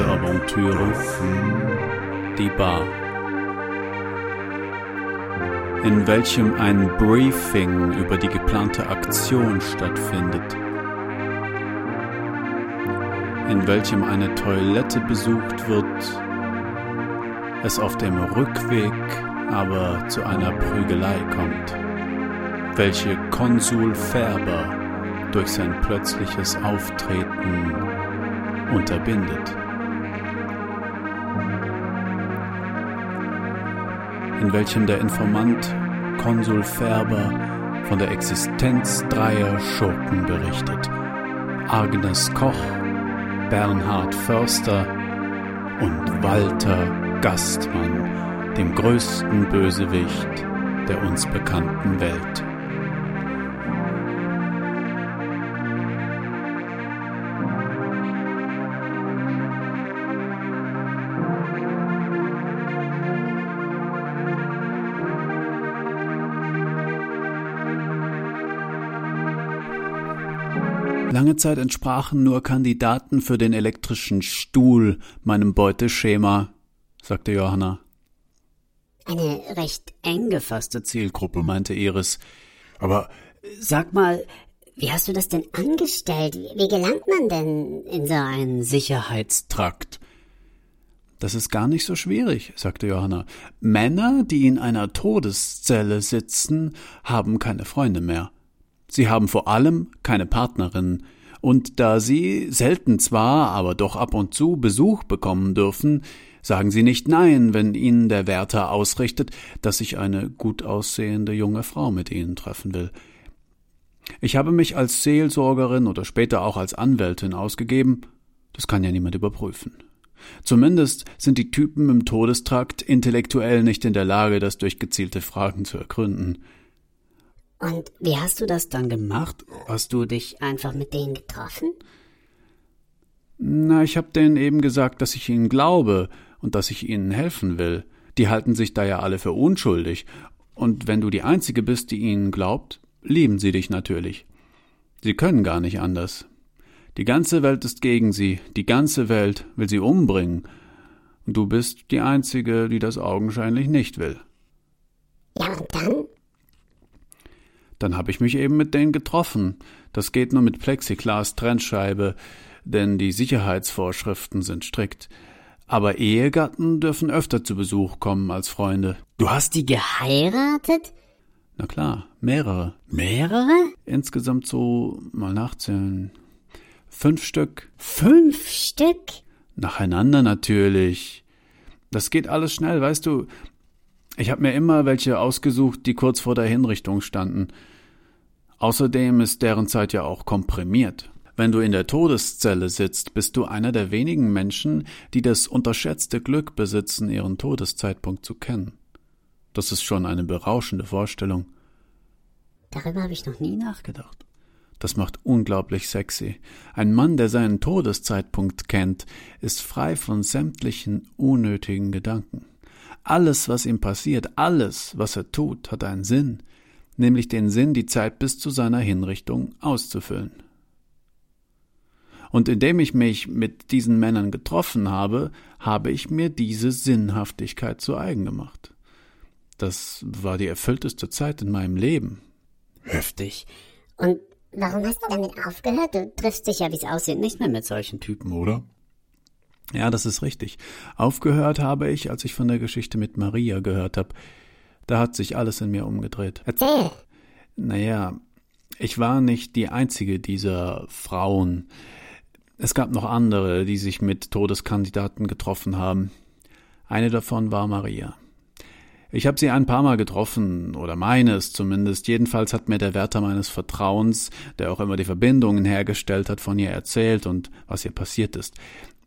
letzte Aventüre, die Bar, in welchem ein Briefing über die geplante Aktion stattfindet, in welchem eine Toilette besucht wird, es auf dem Rückweg aber zu einer Prügelei kommt, welche Konsul Färber durch sein plötzliches Auftreten unterbindet. In welchem der Informant Konsul Färber von der Existenz dreier Schurken berichtet. Agnes Koch, Bernhard Förster und Walter Gastmann, dem größten Bösewicht der uns bekannten Welt. Zeit entsprachen nur Kandidaten für den elektrischen Stuhl meinem Beuteschema, sagte Johanna. Eine recht eng gefasste Zielgruppe, meinte Iris. Aber Sag mal, wie hast du das denn angestellt? Wie gelangt man denn in so einen Sicherheitstrakt? Das ist gar nicht so schwierig, sagte Johanna. Männer, die in einer Todeszelle sitzen, haben keine Freunde mehr. Sie haben vor allem keine Partnerin, und da sie selten zwar, aber doch ab und zu Besuch bekommen dürfen, sagen sie nicht nein, wenn ihnen der Wärter ausrichtet, dass sich eine gut aussehende junge Frau mit ihnen treffen will. Ich habe mich als Seelsorgerin oder später auch als Anwältin ausgegeben, das kann ja niemand überprüfen. Zumindest sind die Typen im Todestrakt intellektuell nicht in der Lage, das durch gezielte Fragen zu ergründen. Und wie hast du das dann gemacht? Hast du dich einfach mit denen getroffen? Na, ich hab denen eben gesagt, dass ich ihnen glaube und dass ich ihnen helfen will. Die halten sich da ja alle für unschuldig. Und wenn du die Einzige bist, die ihnen glaubt, lieben sie dich natürlich. Sie können gar nicht anders. Die ganze Welt ist gegen sie, die ganze Welt will sie umbringen. Und du bist die Einzige, die das augenscheinlich nicht will. Ja, und dann? Dann habe ich mich eben mit denen getroffen. Das geht nur mit Plexiglas-Trennscheibe, denn die Sicherheitsvorschriften sind strikt. Aber Ehegatten dürfen öfter zu Besuch kommen als Freunde. Du hast die geheiratet? Na klar, mehrere. Mehrere? Insgesamt so, mal nachzählen, fünf Stück. Fünf Stück? Nacheinander natürlich. Das geht alles schnell, weißt du. Ich habe mir immer welche ausgesucht, die kurz vor der Hinrichtung standen. Außerdem ist deren Zeit ja auch komprimiert. Wenn du in der Todeszelle sitzt, bist du einer der wenigen Menschen, die das unterschätzte Glück besitzen, ihren Todeszeitpunkt zu kennen. Das ist schon eine berauschende Vorstellung. Darüber habe ich noch nie nachgedacht. Das macht unglaublich sexy. Ein Mann, der seinen Todeszeitpunkt kennt, ist frei von sämtlichen unnötigen Gedanken. Alles, was ihm passiert, alles, was er tut, hat einen Sinn, nämlich den Sinn, die Zeit bis zu seiner Hinrichtung auszufüllen. Und indem ich mich mit diesen Männern getroffen habe, habe ich mir diese Sinnhaftigkeit zu eigen gemacht. Das war die erfüllteste Zeit in meinem Leben. heftig. Und warum hast du damit aufgehört? Du triffst dich ja, wie es aussieht, nicht mehr mit solchen Typen. Oder? Ja, das ist richtig. Aufgehört habe ich, als ich von der Geschichte mit Maria gehört habe. Da hat sich alles in mir umgedreht. Erzähl. Naja, ich war nicht die einzige dieser Frauen. Es gab noch andere, die sich mit Todeskandidaten getroffen haben. Eine davon war Maria. Ich habe sie ein paar Mal getroffen, oder meines zumindest. Jedenfalls hat mir der Wärter meines Vertrauens, der auch immer die Verbindungen hergestellt hat, von ihr erzählt und was ihr passiert ist.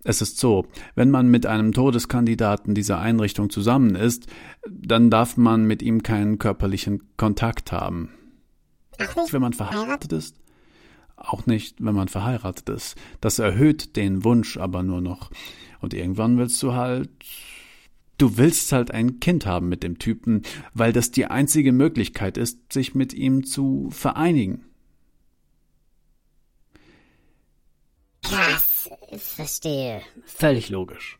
Es ist so, wenn man mit einem Todeskandidaten dieser Einrichtung zusammen ist, dann darf man mit ihm keinen körperlichen Kontakt haben. Ach nicht, Wenn man verheiratet ist, auch nicht, wenn man verheiratet ist. Das erhöht den Wunsch aber nur noch. Und irgendwann willst du halt. Du willst halt ein Kind haben mit dem Typen, weil das die einzige Möglichkeit ist, sich mit ihm zu vereinigen. krass. Verstehe. Völlig logisch.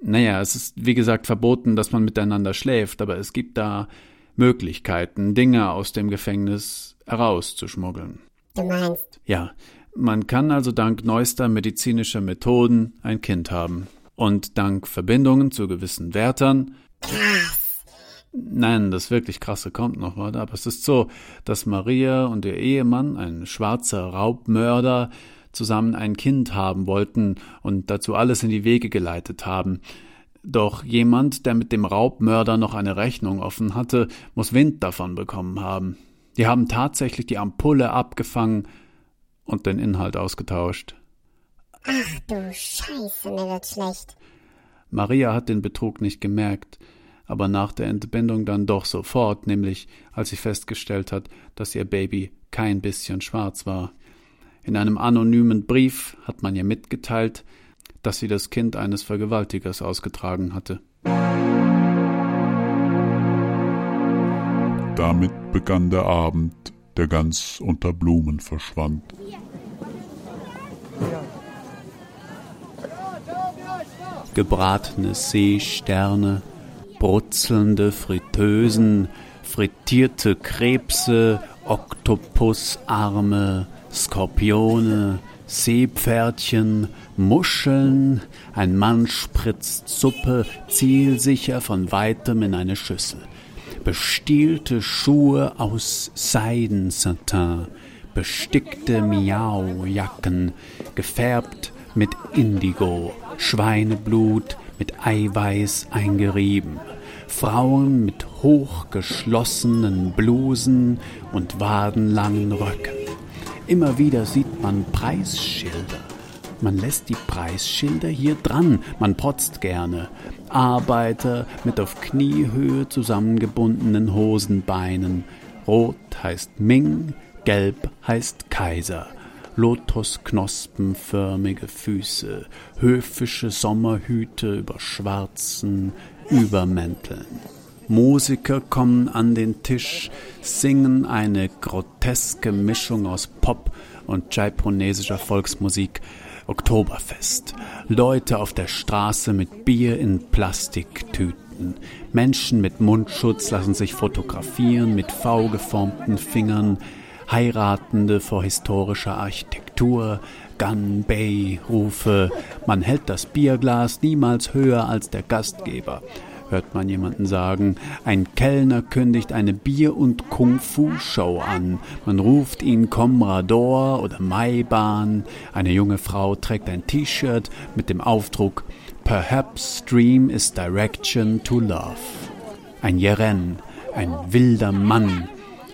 Naja, es ist wie gesagt verboten, dass man miteinander schläft, aber es gibt da Möglichkeiten, Dinge aus dem Gefängnis herauszuschmuggeln. Du meinst, Ja, man kann also dank neuester medizinischer Methoden ein Kind haben. Und dank Verbindungen zu gewissen Wärtern. Nein, das wirklich krasse kommt noch, warte. Aber es ist so, dass Maria und ihr Ehemann, ein schwarzer Raubmörder, zusammen ein Kind haben wollten und dazu alles in die Wege geleitet haben. Doch jemand, der mit dem Raubmörder noch eine Rechnung offen hatte, muss Wind davon bekommen haben. Die haben tatsächlich die Ampulle abgefangen und den Inhalt ausgetauscht. ach du Scheiße, mir wird schlecht. Maria hat den Betrug nicht gemerkt, aber nach der Entbindung dann doch sofort, nämlich als sie festgestellt hat, dass ihr Baby kein bisschen schwarz war. In einem anonymen Brief hat man ihr mitgeteilt, dass sie das Kind eines Vergewaltigers ausgetragen hatte. Damit begann der Abend, der ganz unter Blumen verschwand. gebratene Seesterne, brutzelnde Fritteusen, frittierte Krebse, Oktopusarme, Skorpione, Seepferdchen, Muscheln, ein Mann spritzt Suppe zielsicher von weitem in eine Schüssel. Bestielte Schuhe aus Seidensatin, bestickte Miaujacken, gefärbt mit Indigo, Schweineblut mit Eiweiß eingerieben, Frauen mit hochgeschlossenen Blusen und wadenlangen Röcken. Immer wieder sieht man Preisschilder. Man lässt die Preisschilder hier dran, man protzt gerne. Arbeiter mit auf Kniehöhe zusammengebundenen Hosenbeinen. Rot heißt Ming, gelb heißt Kaiser. Lotusknospenförmige Füße, höfische Sommerhüte über schwarzen Übermänteln. Musiker kommen an den Tisch, singen eine groteske Mischung aus Pop und japonesischer Volksmusik. Oktoberfest. Leute auf der Straße mit Bier in Plastiktüten. Menschen mit Mundschutz lassen sich fotografieren mit V geformten Fingern. Heiratende vor historischer Architektur, Gun Bay Rufe, man hält das Bierglas niemals höher als der Gastgeber, hört man jemanden sagen. Ein Kellner kündigt eine Bier- und Kung-Fu-Show an. Man ruft ihn Comrador oder Maibahn. Eine junge Frau trägt ein T-Shirt mit dem Aufdruck Perhaps Dream is Direction to Love. Ein Jeren, ein wilder Mann,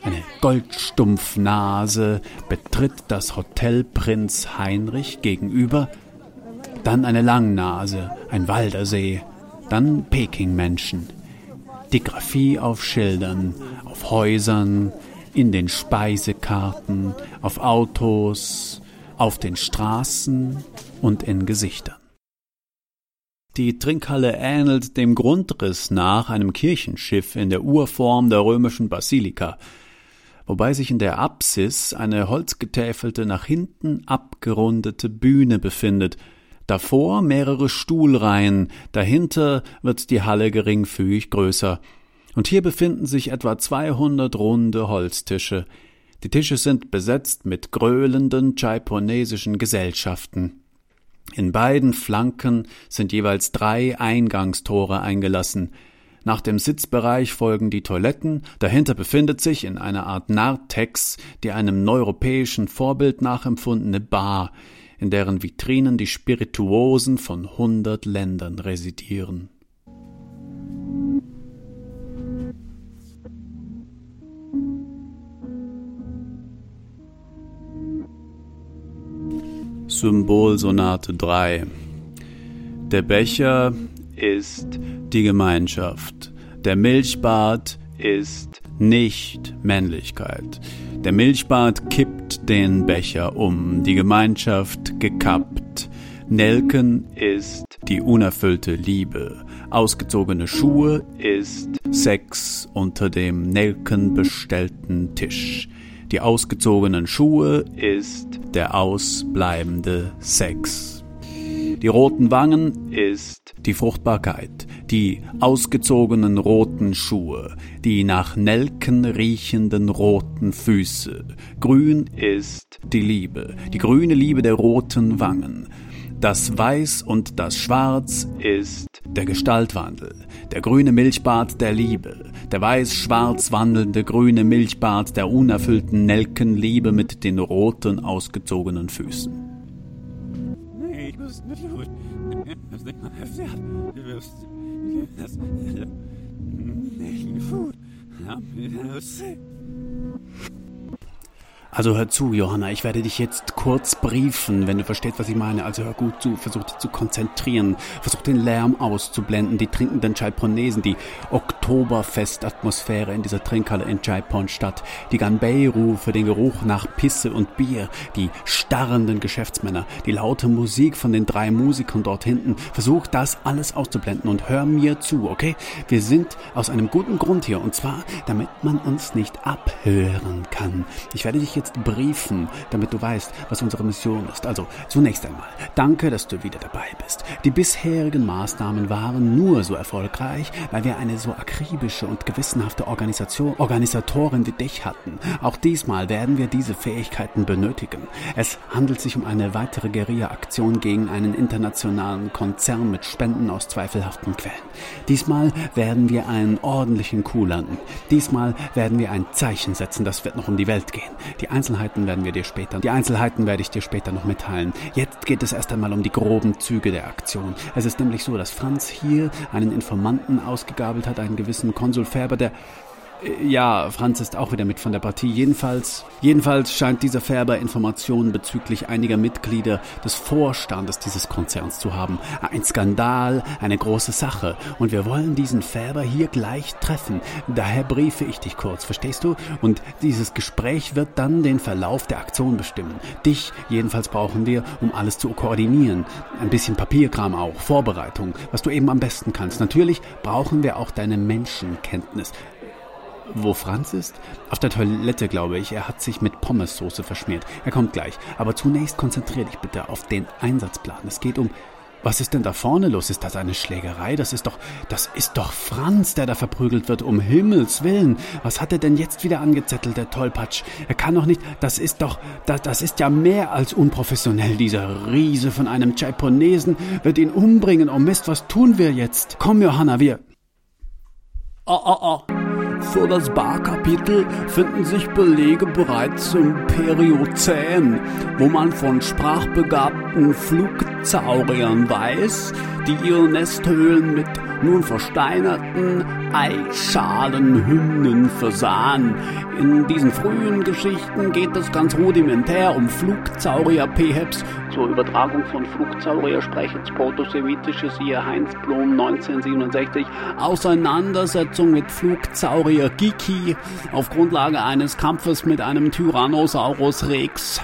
eine Goldstumpfnase betritt das Hotel Prinz Heinrich gegenüber, dann eine Langnase, ein Waldersee, dann Pekingmenschen, Digraphie auf Schildern, auf Häusern, in den Speisekarten, auf Autos, auf den Straßen und in Gesichtern. Die Trinkhalle ähnelt dem Grundriss nach einem Kirchenschiff in der Urform der römischen Basilika, wobei sich in der Apsis eine holzgetäfelte, nach hinten abgerundete Bühne befindet, davor mehrere Stuhlreihen, dahinter wird die Halle geringfügig größer, und hier befinden sich etwa 200 runde Holztische. Die Tische sind besetzt mit gröhlenden japonesischen Gesellschaften. In beiden Flanken sind jeweils drei Eingangstore eingelassen. Nach dem Sitzbereich folgen die Toiletten, dahinter befindet sich in einer Art Narthex die einem neuropäischen Vorbild nachempfundene Bar, in deren Vitrinen die Spirituosen von hundert Ländern residieren. Symbolsonate 3 Der Becher ist die Gemeinschaft. Der Milchbart ist nicht Männlichkeit. Der Milchbart kippt den Becher um, die Gemeinschaft gekappt. Nelken ist die unerfüllte Liebe. Ausgezogene Schuhe ist Sex unter dem Nelken bestellten Tisch. Die ausgezogenen Schuhe ist der ausbleibende Sex. Die roten Wangen ist die Fruchtbarkeit, die ausgezogenen roten Schuhe, die nach Nelken riechenden roten Füße. Grün ist die Liebe, die grüne Liebe der roten Wangen. Das Weiß und das Schwarz ist der Gestaltwandel, der grüne Milchbart der Liebe, der weiß-schwarz wandelnde grüne Milchbart der unerfüllten Nelkenliebe mit den roten ausgezogenen Füßen. Nee, ich muss nicht gut. Das nicht mal heftig. Das nicht gut. Also hör zu, Johanna, ich werde dich jetzt kurz briefen, wenn du verstehst, was ich meine. Also hör gut zu, versuch dich zu konzentrieren, versuch den Lärm auszublenden, die trinkenden Chaiponesen, die Oktoberfestatmosphäre in dieser Trinkhalle in Chaipon-Stadt, die Ganbei-Rufe, den Geruch nach Pisse und Bier, die starrenden Geschäftsmänner, die laute Musik von den drei Musikern dort hinten. Versuch das alles auszublenden und hör mir zu, okay? Wir sind aus einem guten Grund hier und zwar, damit man uns nicht abhören kann. Ich werde dich jetzt briefen, damit du weißt, was unsere Mission ist. Also zunächst einmal, danke, dass du wieder dabei bist. Die bisherigen Maßnahmen waren nur so erfolgreich, weil wir eine so akribische und gewissenhafte Organisation, Organisatorin wie dich hatten. Auch diesmal werden wir diese Fähigkeiten benötigen. Es handelt sich um eine weitere Guerilla-Aktion gegen einen internationalen Konzern mit Spenden aus zweifelhaften Quellen. Diesmal werden wir einen ordentlichen Coup landen. Diesmal werden wir ein Zeichen setzen, das wird noch um die Welt gehen. Die Einzelheiten werden wir dir später, die Einzelheiten werde ich dir später noch mitteilen. Jetzt geht es erst einmal um die groben Züge der Aktion. Es ist nämlich so, dass Franz hier einen Informanten ausgegabelt hat, einen gewissen Konsul Färber, der ja, Franz ist auch wieder mit von der Partie. Jedenfalls, jedenfalls scheint dieser Färber Informationen bezüglich einiger Mitglieder des Vorstandes dieses Konzerns zu haben. Ein Skandal, eine große Sache. Und wir wollen diesen Färber hier gleich treffen. Daher briefe ich dich kurz, verstehst du? Und dieses Gespräch wird dann den Verlauf der Aktion bestimmen. Dich jedenfalls brauchen wir, um alles zu koordinieren. Ein bisschen Papierkram auch, Vorbereitung, was du eben am besten kannst. Natürlich brauchen wir auch deine Menschenkenntnis. Wo Franz ist? Auf der Toilette, glaube ich. Er hat sich mit Pommessoße verschmiert. Er kommt gleich. Aber zunächst konzentrier dich bitte auf den Einsatzplan. Es geht um. Was ist denn da vorne los? Ist das eine Schlägerei? Das ist doch. Das ist doch Franz, der da verprügelt wird. Um Himmels Willen. Was hat er denn jetzt wieder angezettelt, der Tollpatsch? Er kann doch nicht. Das ist doch. Das, das ist ja mehr als unprofessionell. Dieser Riese von einem Chaiponesen wird ihn umbringen. Oh Mist, was tun wir jetzt? Komm, Johanna, wir. Oh, oh, oh. Für das Barkapitel finden sich Belege bereits im Periozän, wo man von sprachbegabten Flugzauriern weiß, die ihre Nesthöhlen mit nun versteinerten Eischalenhymnen versahen. In diesen frühen Geschichten geht es ganz rudimentär um Flugzaurier-Peheps zur Übertragung von Flugzaurier-Sprechens Protosemitisches siehe Heinz Blom 1967, Auseinandersetzung mit Flugzaurier Giki auf Grundlage eines Kampfes mit einem Tyrannosaurus Rex.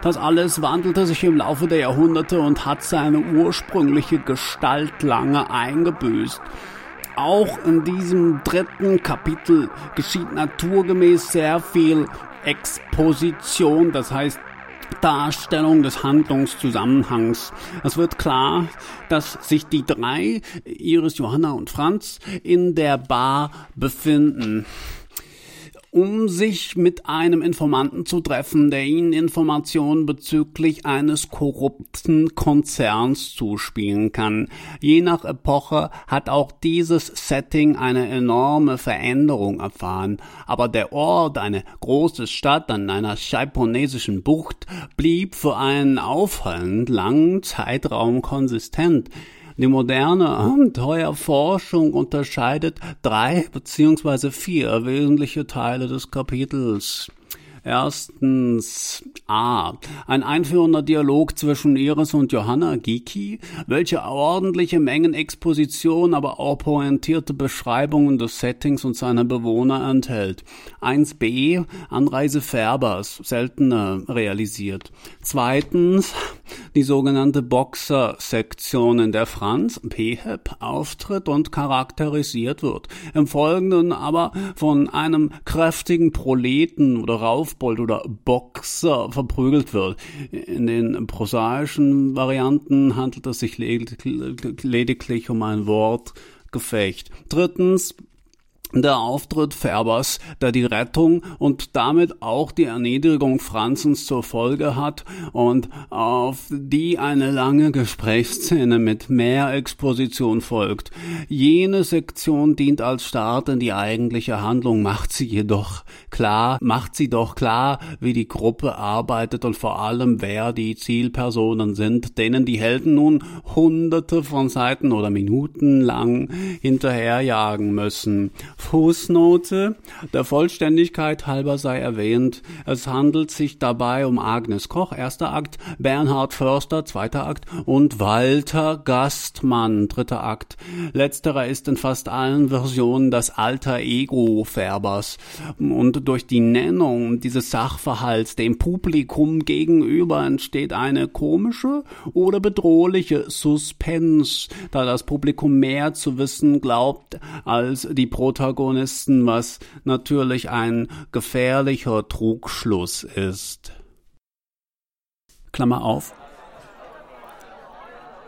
Das alles wandelte sich im Laufe der Jahrhunderte und hat seine ursprüngliche Gestalt lange eingebüßt. Auch in diesem dritten Kapitel geschieht naturgemäß sehr viel Exposition, das heißt Darstellung des Handlungszusammenhangs. Es wird klar, dass sich die drei, Iris, Johanna und Franz, in der Bar befinden um sich mit einem Informanten zu treffen, der ihnen Informationen bezüglich eines korrupten Konzerns zuspielen kann. Je nach Epoche hat auch dieses Setting eine enorme Veränderung erfahren, aber der Ort, eine große Stadt an einer chaiponesischen Bucht, blieb für einen auffallend langen Zeitraum konsistent. Die moderne Abenteuerforschung unterscheidet drei beziehungsweise vier wesentliche Teile des Kapitels. Erstens A. Ein einführender Dialog zwischen Iris und Johanna Giki, welche ordentliche Mengen Exposition, aber auch pointierte Beschreibungen des Settings und seiner Bewohner enthält. 1b. Anreise Färbers, seltener realisiert. Zweitens die sogenannte Boxer-Sektion, in der Franz Peheb auftritt und charakterisiert wird. Im Folgenden aber von einem kräftigen Proleten oder Raufbold oder Boxer verprügelt wird. In den prosaischen Varianten handelt es sich lediglich um ein Wortgefecht. Drittens der Auftritt Färbers, der die Rettung und damit auch die Erniedrigung Franzens zur Folge hat und auf die eine lange Gesprächsszene mit mehr Exposition folgt. Jene Sektion dient als Start in die eigentliche Handlung, macht sie jedoch klar, macht sie doch klar, wie die Gruppe arbeitet und vor allem wer die Zielpersonen sind, denen die Helden nun hunderte von Seiten oder Minuten lang hinterherjagen müssen. Fußnote. Der Vollständigkeit halber sei erwähnt, es handelt sich dabei um Agnes Koch, erster Akt, Bernhard Förster, zweiter Akt und Walter Gastmann, dritter Akt. Letzterer ist in fast allen Versionen das alter Ego Färbers und durch die Nennung dieses Sachverhalts dem Publikum gegenüber entsteht eine komische oder bedrohliche Suspense, da das Publikum mehr zu wissen glaubt als die Protagonisten Protagonisten, was natürlich ein gefährlicher Trugschluss ist. Klammer auf,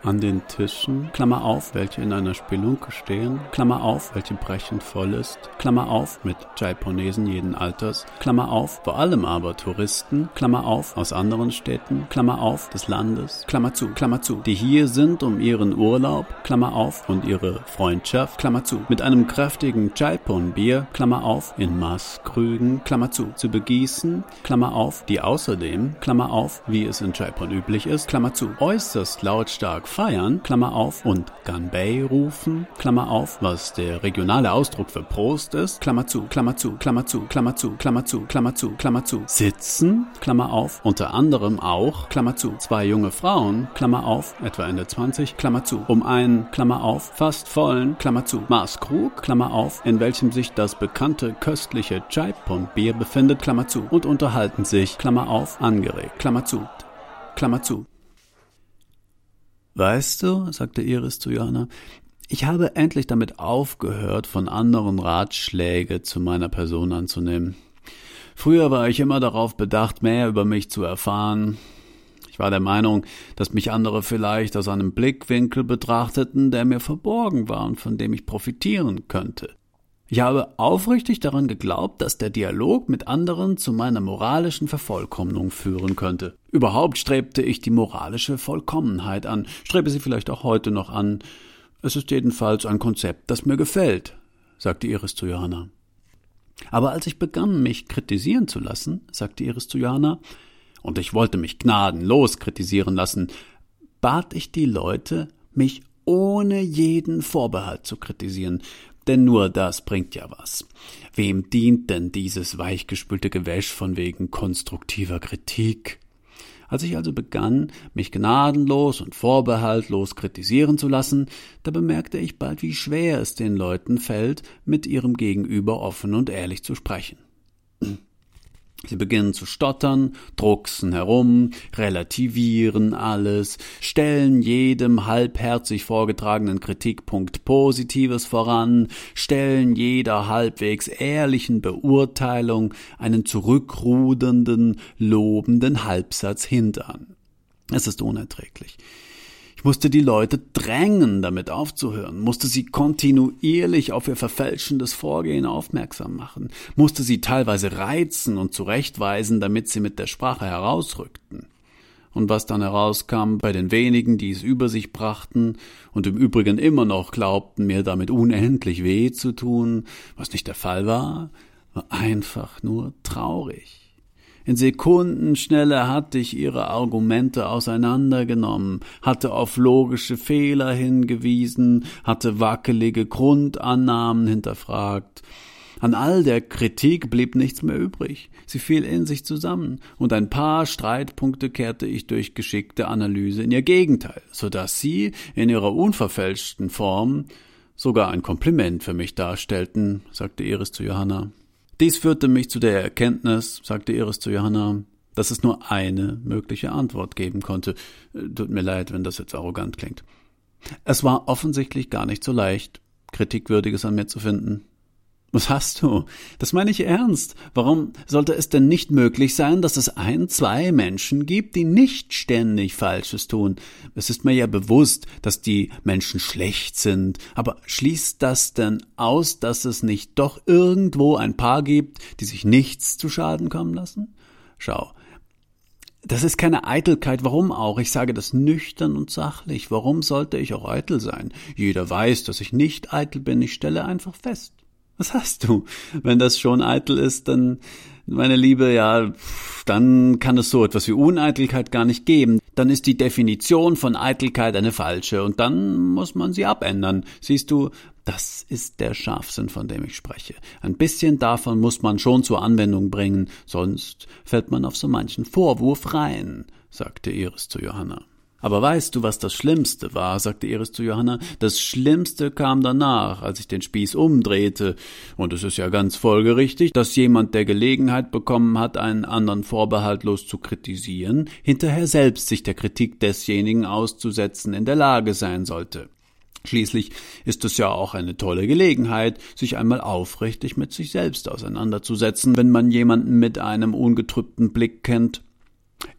an den Tischen, Klammer auf, welche in einer Spelunke stehen, Klammer auf, welche brechend voll ist, Klammer auf, mit Jaiponesen jeden Alters, Klammer auf, vor allem aber Touristen, Klammer auf, aus anderen Städten, Klammer auf, des Landes, Klammer zu, Klammer zu, die hier sind, um ihren Urlaub, Klammer auf, und ihre Freundschaft, Klammer zu, mit einem kräftigen Jaipon-Bier, Klammer auf, in Maßkrügen, Klammer zu, zu begießen, Klammer auf, die außerdem, Klammer auf, wie es in Jaipon üblich ist, Klammer zu, äußerst lautstark feiern, Klammer auf, und Ganbei rufen, Klammer auf, was der regionale Ausdruck für Prost ist, Klammer zu, Klammer zu, Klammer zu, Klammer zu, Klammer zu, Klammer zu, Klammer zu, sitzen, Klammer auf, unter anderem auch, Klammer zu, zwei junge Frauen, Klammer auf, etwa Ende 20, Klammer zu, um einen, Klammer auf, fast vollen, Klammer zu, Maßkrug, Klammer auf, in welchem sich das bekannte köstliche Jaipon-Bier befindet, Klammer zu, und unterhalten sich, Klammer auf, angeregt, Klammer zu, Klammer zu. Weißt du, sagte Iris zu Johanna, ich habe endlich damit aufgehört, von anderen Ratschläge zu meiner Person anzunehmen. Früher war ich immer darauf bedacht, mehr über mich zu erfahren. Ich war der Meinung, dass mich andere vielleicht aus einem Blickwinkel betrachteten, der mir verborgen war und von dem ich profitieren könnte. Ich habe aufrichtig daran geglaubt, dass der Dialog mit anderen zu meiner moralischen Vervollkommnung führen könnte. Überhaupt strebte ich die moralische Vollkommenheit an, strebe sie vielleicht auch heute noch an. Es ist jedenfalls ein Konzept, das mir gefällt, sagte Iris zu Johanna. Aber als ich begann, mich kritisieren zu lassen, sagte Iris zu Johanna, und ich wollte mich gnadenlos kritisieren lassen, bat ich die Leute, mich ohne jeden Vorbehalt zu kritisieren, denn nur das bringt ja was. Wem dient denn dieses weichgespülte Gewäsch von wegen konstruktiver Kritik? Als ich also begann, mich gnadenlos und vorbehaltlos kritisieren zu lassen, da bemerkte ich bald, wie schwer es den Leuten fällt, mit ihrem Gegenüber offen und ehrlich zu sprechen. Sie beginnen zu stottern, drucksen herum, relativieren alles, stellen jedem halbherzig vorgetragenen Kritikpunkt Positives voran, stellen jeder halbwegs ehrlichen Beurteilung einen zurückrudernden, lobenden Halbsatz hintern. Es ist unerträglich. Ich musste die Leute drängen, damit aufzuhören, musste sie kontinuierlich auf ihr verfälschendes Vorgehen aufmerksam machen, musste sie teilweise reizen und zurechtweisen, damit sie mit der Sprache herausrückten. Und was dann herauskam bei den wenigen, die es über sich brachten und im Übrigen immer noch glaubten, mir damit unendlich weh zu tun, was nicht der Fall war, war einfach nur traurig. In Sekundenschnelle hatte ich ihre Argumente auseinandergenommen, hatte auf logische Fehler hingewiesen, hatte wackelige Grundannahmen hinterfragt. An all der Kritik blieb nichts mehr übrig. Sie fiel in sich zusammen, und ein paar Streitpunkte kehrte ich durch geschickte Analyse in ihr Gegenteil, so dass sie in ihrer unverfälschten Form sogar ein Kompliment für mich darstellten, sagte Iris zu Johanna. Dies führte mich zu der Erkenntnis, sagte Iris zu Johanna, dass es nur eine mögliche Antwort geben konnte. Tut mir leid, wenn das jetzt arrogant klingt. Es war offensichtlich gar nicht so leicht, Kritikwürdiges an mir zu finden. Was hast du? Das meine ich ernst. Warum sollte es denn nicht möglich sein, dass es ein, zwei Menschen gibt, die nicht ständig Falsches tun? Es ist mir ja bewusst, dass die Menschen schlecht sind, aber schließt das denn aus, dass es nicht doch irgendwo ein paar gibt, die sich nichts zu Schaden kommen lassen? Schau, das ist keine Eitelkeit, warum auch? Ich sage das nüchtern und sachlich. Warum sollte ich auch eitel sein? Jeder weiß, dass ich nicht eitel bin, ich stelle einfach fest. Was hast du? Wenn das schon eitel ist, dann, meine Liebe, ja, dann kann es so etwas wie Uneitelkeit gar nicht geben. Dann ist die Definition von Eitelkeit eine falsche und dann muss man sie abändern. Siehst du, das ist der Scharfsinn, von dem ich spreche. Ein bisschen davon muss man schon zur Anwendung bringen, sonst fällt man auf so manchen Vorwurf rein, sagte Iris zu Johanna. Aber weißt du, was das Schlimmste war? sagte Iris zu Johanna. Das Schlimmste kam danach, als ich den Spieß umdrehte. Und es ist ja ganz folgerichtig, dass jemand, der Gelegenheit bekommen hat, einen anderen vorbehaltlos zu kritisieren, hinterher selbst sich der Kritik desjenigen auszusetzen in der Lage sein sollte. Schließlich ist es ja auch eine tolle Gelegenheit, sich einmal aufrichtig mit sich selbst auseinanderzusetzen, wenn man jemanden mit einem ungetrübten Blick kennt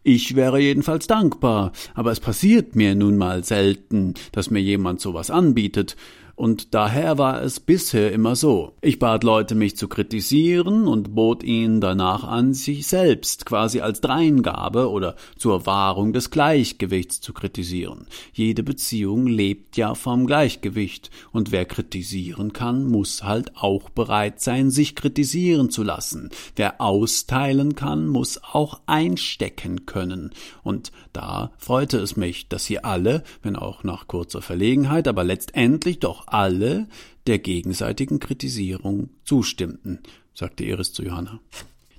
ich wäre jedenfalls dankbar, aber es passiert mir nun mal selten, dass mir jemand sowas anbietet, und daher war es bisher immer so. Ich bat Leute, mich zu kritisieren und bot ihnen danach an, sich selbst quasi als Dreingabe oder zur Wahrung des Gleichgewichts zu kritisieren. Jede Beziehung lebt ja vom Gleichgewicht, und wer kritisieren kann, muss halt auch bereit sein, sich kritisieren zu lassen. Wer austeilen kann, muss auch einstecken können. Und da freute es mich, dass sie alle, wenn auch nach kurzer Verlegenheit, aber letztendlich doch alle der gegenseitigen Kritisierung zustimmten, sagte Eris zu Johanna.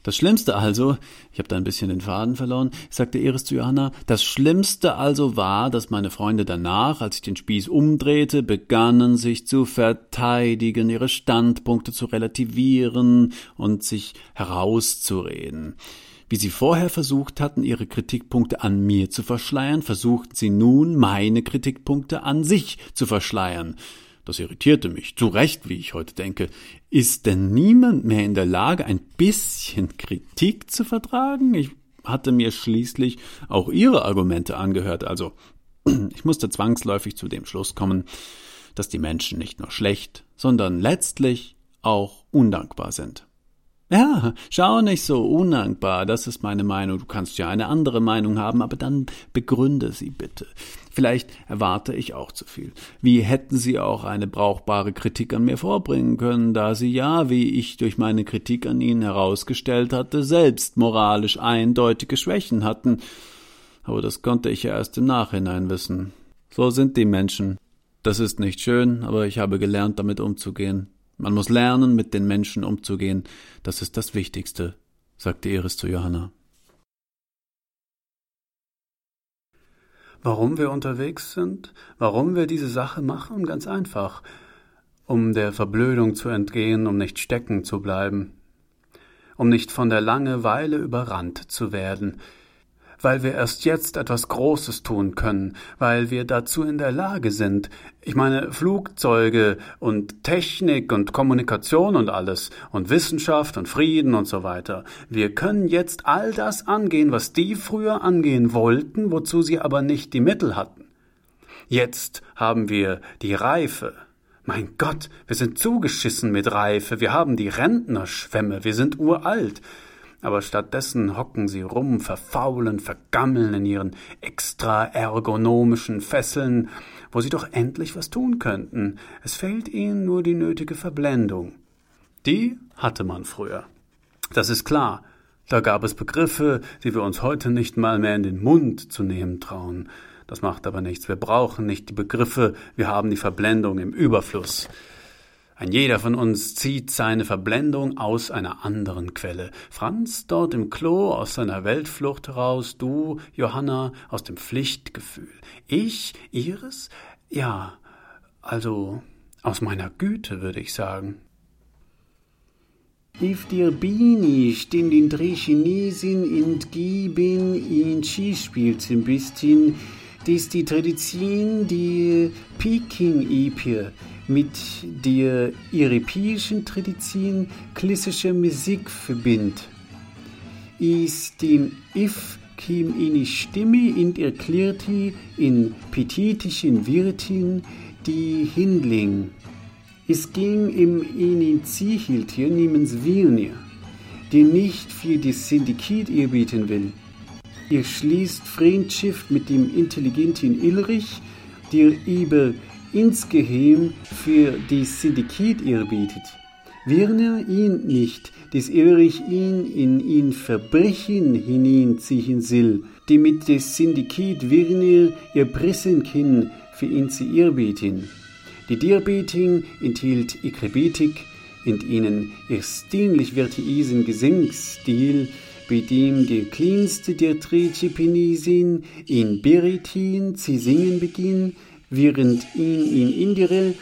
Das Schlimmste also, ich habe da ein bisschen den Faden verloren, sagte Eris zu Johanna, das Schlimmste also war, dass meine Freunde danach, als ich den Spieß umdrehte, begannen sich zu verteidigen, ihre Standpunkte zu relativieren und sich herauszureden. Wie sie vorher versucht hatten, ihre Kritikpunkte an mir zu verschleiern, versuchten sie nun, meine Kritikpunkte an sich zu verschleiern. Das irritierte mich, zu Recht, wie ich heute denke. Ist denn niemand mehr in der Lage, ein bisschen Kritik zu vertragen? Ich hatte mir schließlich auch Ihre Argumente angehört, also ich musste zwangsläufig zu dem Schluss kommen, dass die Menschen nicht nur schlecht, sondern letztlich auch undankbar sind. Ja, schau nicht so undankbar, das ist meine Meinung. Du kannst ja eine andere Meinung haben, aber dann begründe sie bitte. Vielleicht erwarte ich auch zu viel. Wie hätten Sie auch eine brauchbare Kritik an mir vorbringen können, da Sie ja, wie ich durch meine Kritik an Ihnen herausgestellt hatte, selbst moralisch eindeutige Schwächen hatten. Aber das konnte ich ja erst im Nachhinein wissen. So sind die Menschen. Das ist nicht schön, aber ich habe gelernt, damit umzugehen. Man muss lernen, mit den Menschen umzugehen. Das ist das Wichtigste, sagte Iris zu Johanna. Warum wir unterwegs sind, warum wir diese Sache machen, ganz einfach. Um der Verblödung zu entgehen, um nicht stecken zu bleiben, um nicht von der Langeweile überrannt zu werden, weil wir erst jetzt etwas Großes tun können, weil wir dazu in der Lage sind. Ich meine Flugzeuge und Technik und Kommunikation und alles und Wissenschaft und Frieden und so weiter. Wir können jetzt all das angehen, was die früher angehen wollten, wozu sie aber nicht die Mittel hatten. Jetzt haben wir die Reife. Mein Gott, wir sind zugeschissen mit Reife, wir haben die Rentnerschwämme, wir sind uralt aber stattdessen hocken sie rum, verfaulen, vergammeln in ihren extra ergonomischen Fesseln, wo sie doch endlich was tun könnten. Es fehlt ihnen nur die nötige Verblendung. Die hatte man früher. Das ist klar. Da gab es Begriffe, die wir uns heute nicht mal mehr in den Mund zu nehmen trauen. Das macht aber nichts. Wir brauchen nicht die Begriffe, wir haben die Verblendung im Überfluss. Ein jeder von uns zieht seine Verblendung aus einer anderen Quelle. Franz dort im Klo aus seiner Weltflucht heraus, du, Johanna, aus dem Pflichtgefühl. Ich, Iris? Ja, also aus meiner Güte, würde ich sagen. If dir Bini stehen den drei Chinesen und in Skispiel ein bisschen, dies die Tradition die Peking-Epe mit der europäischen Tradition klassischer Musik verbindet. Ist den If kim in Stimme und erklärte in petitischen Wirten die Hindling. Es ging im ihnen Zielhieltier namens Virnir, der nicht für das Syndikat erbeten will. Er schließt Freundschaft mit dem intelligenten Ilrich, der über insgeheim für das Syndikat erbietet. Werner ihn nicht, des Ilrich ihn in ihn Verbrechen hineinziehen will, damit das Syndikat Werner erpressen kann, für ihn zu erbeten. Die Dierbeting enthielt Ikrebetik, in ihnen erstaunlich virtuosen Gesangsstil, bei dem der kleinste der Trechepenisin in Beretin zu singen beginnt, während ihn in Indire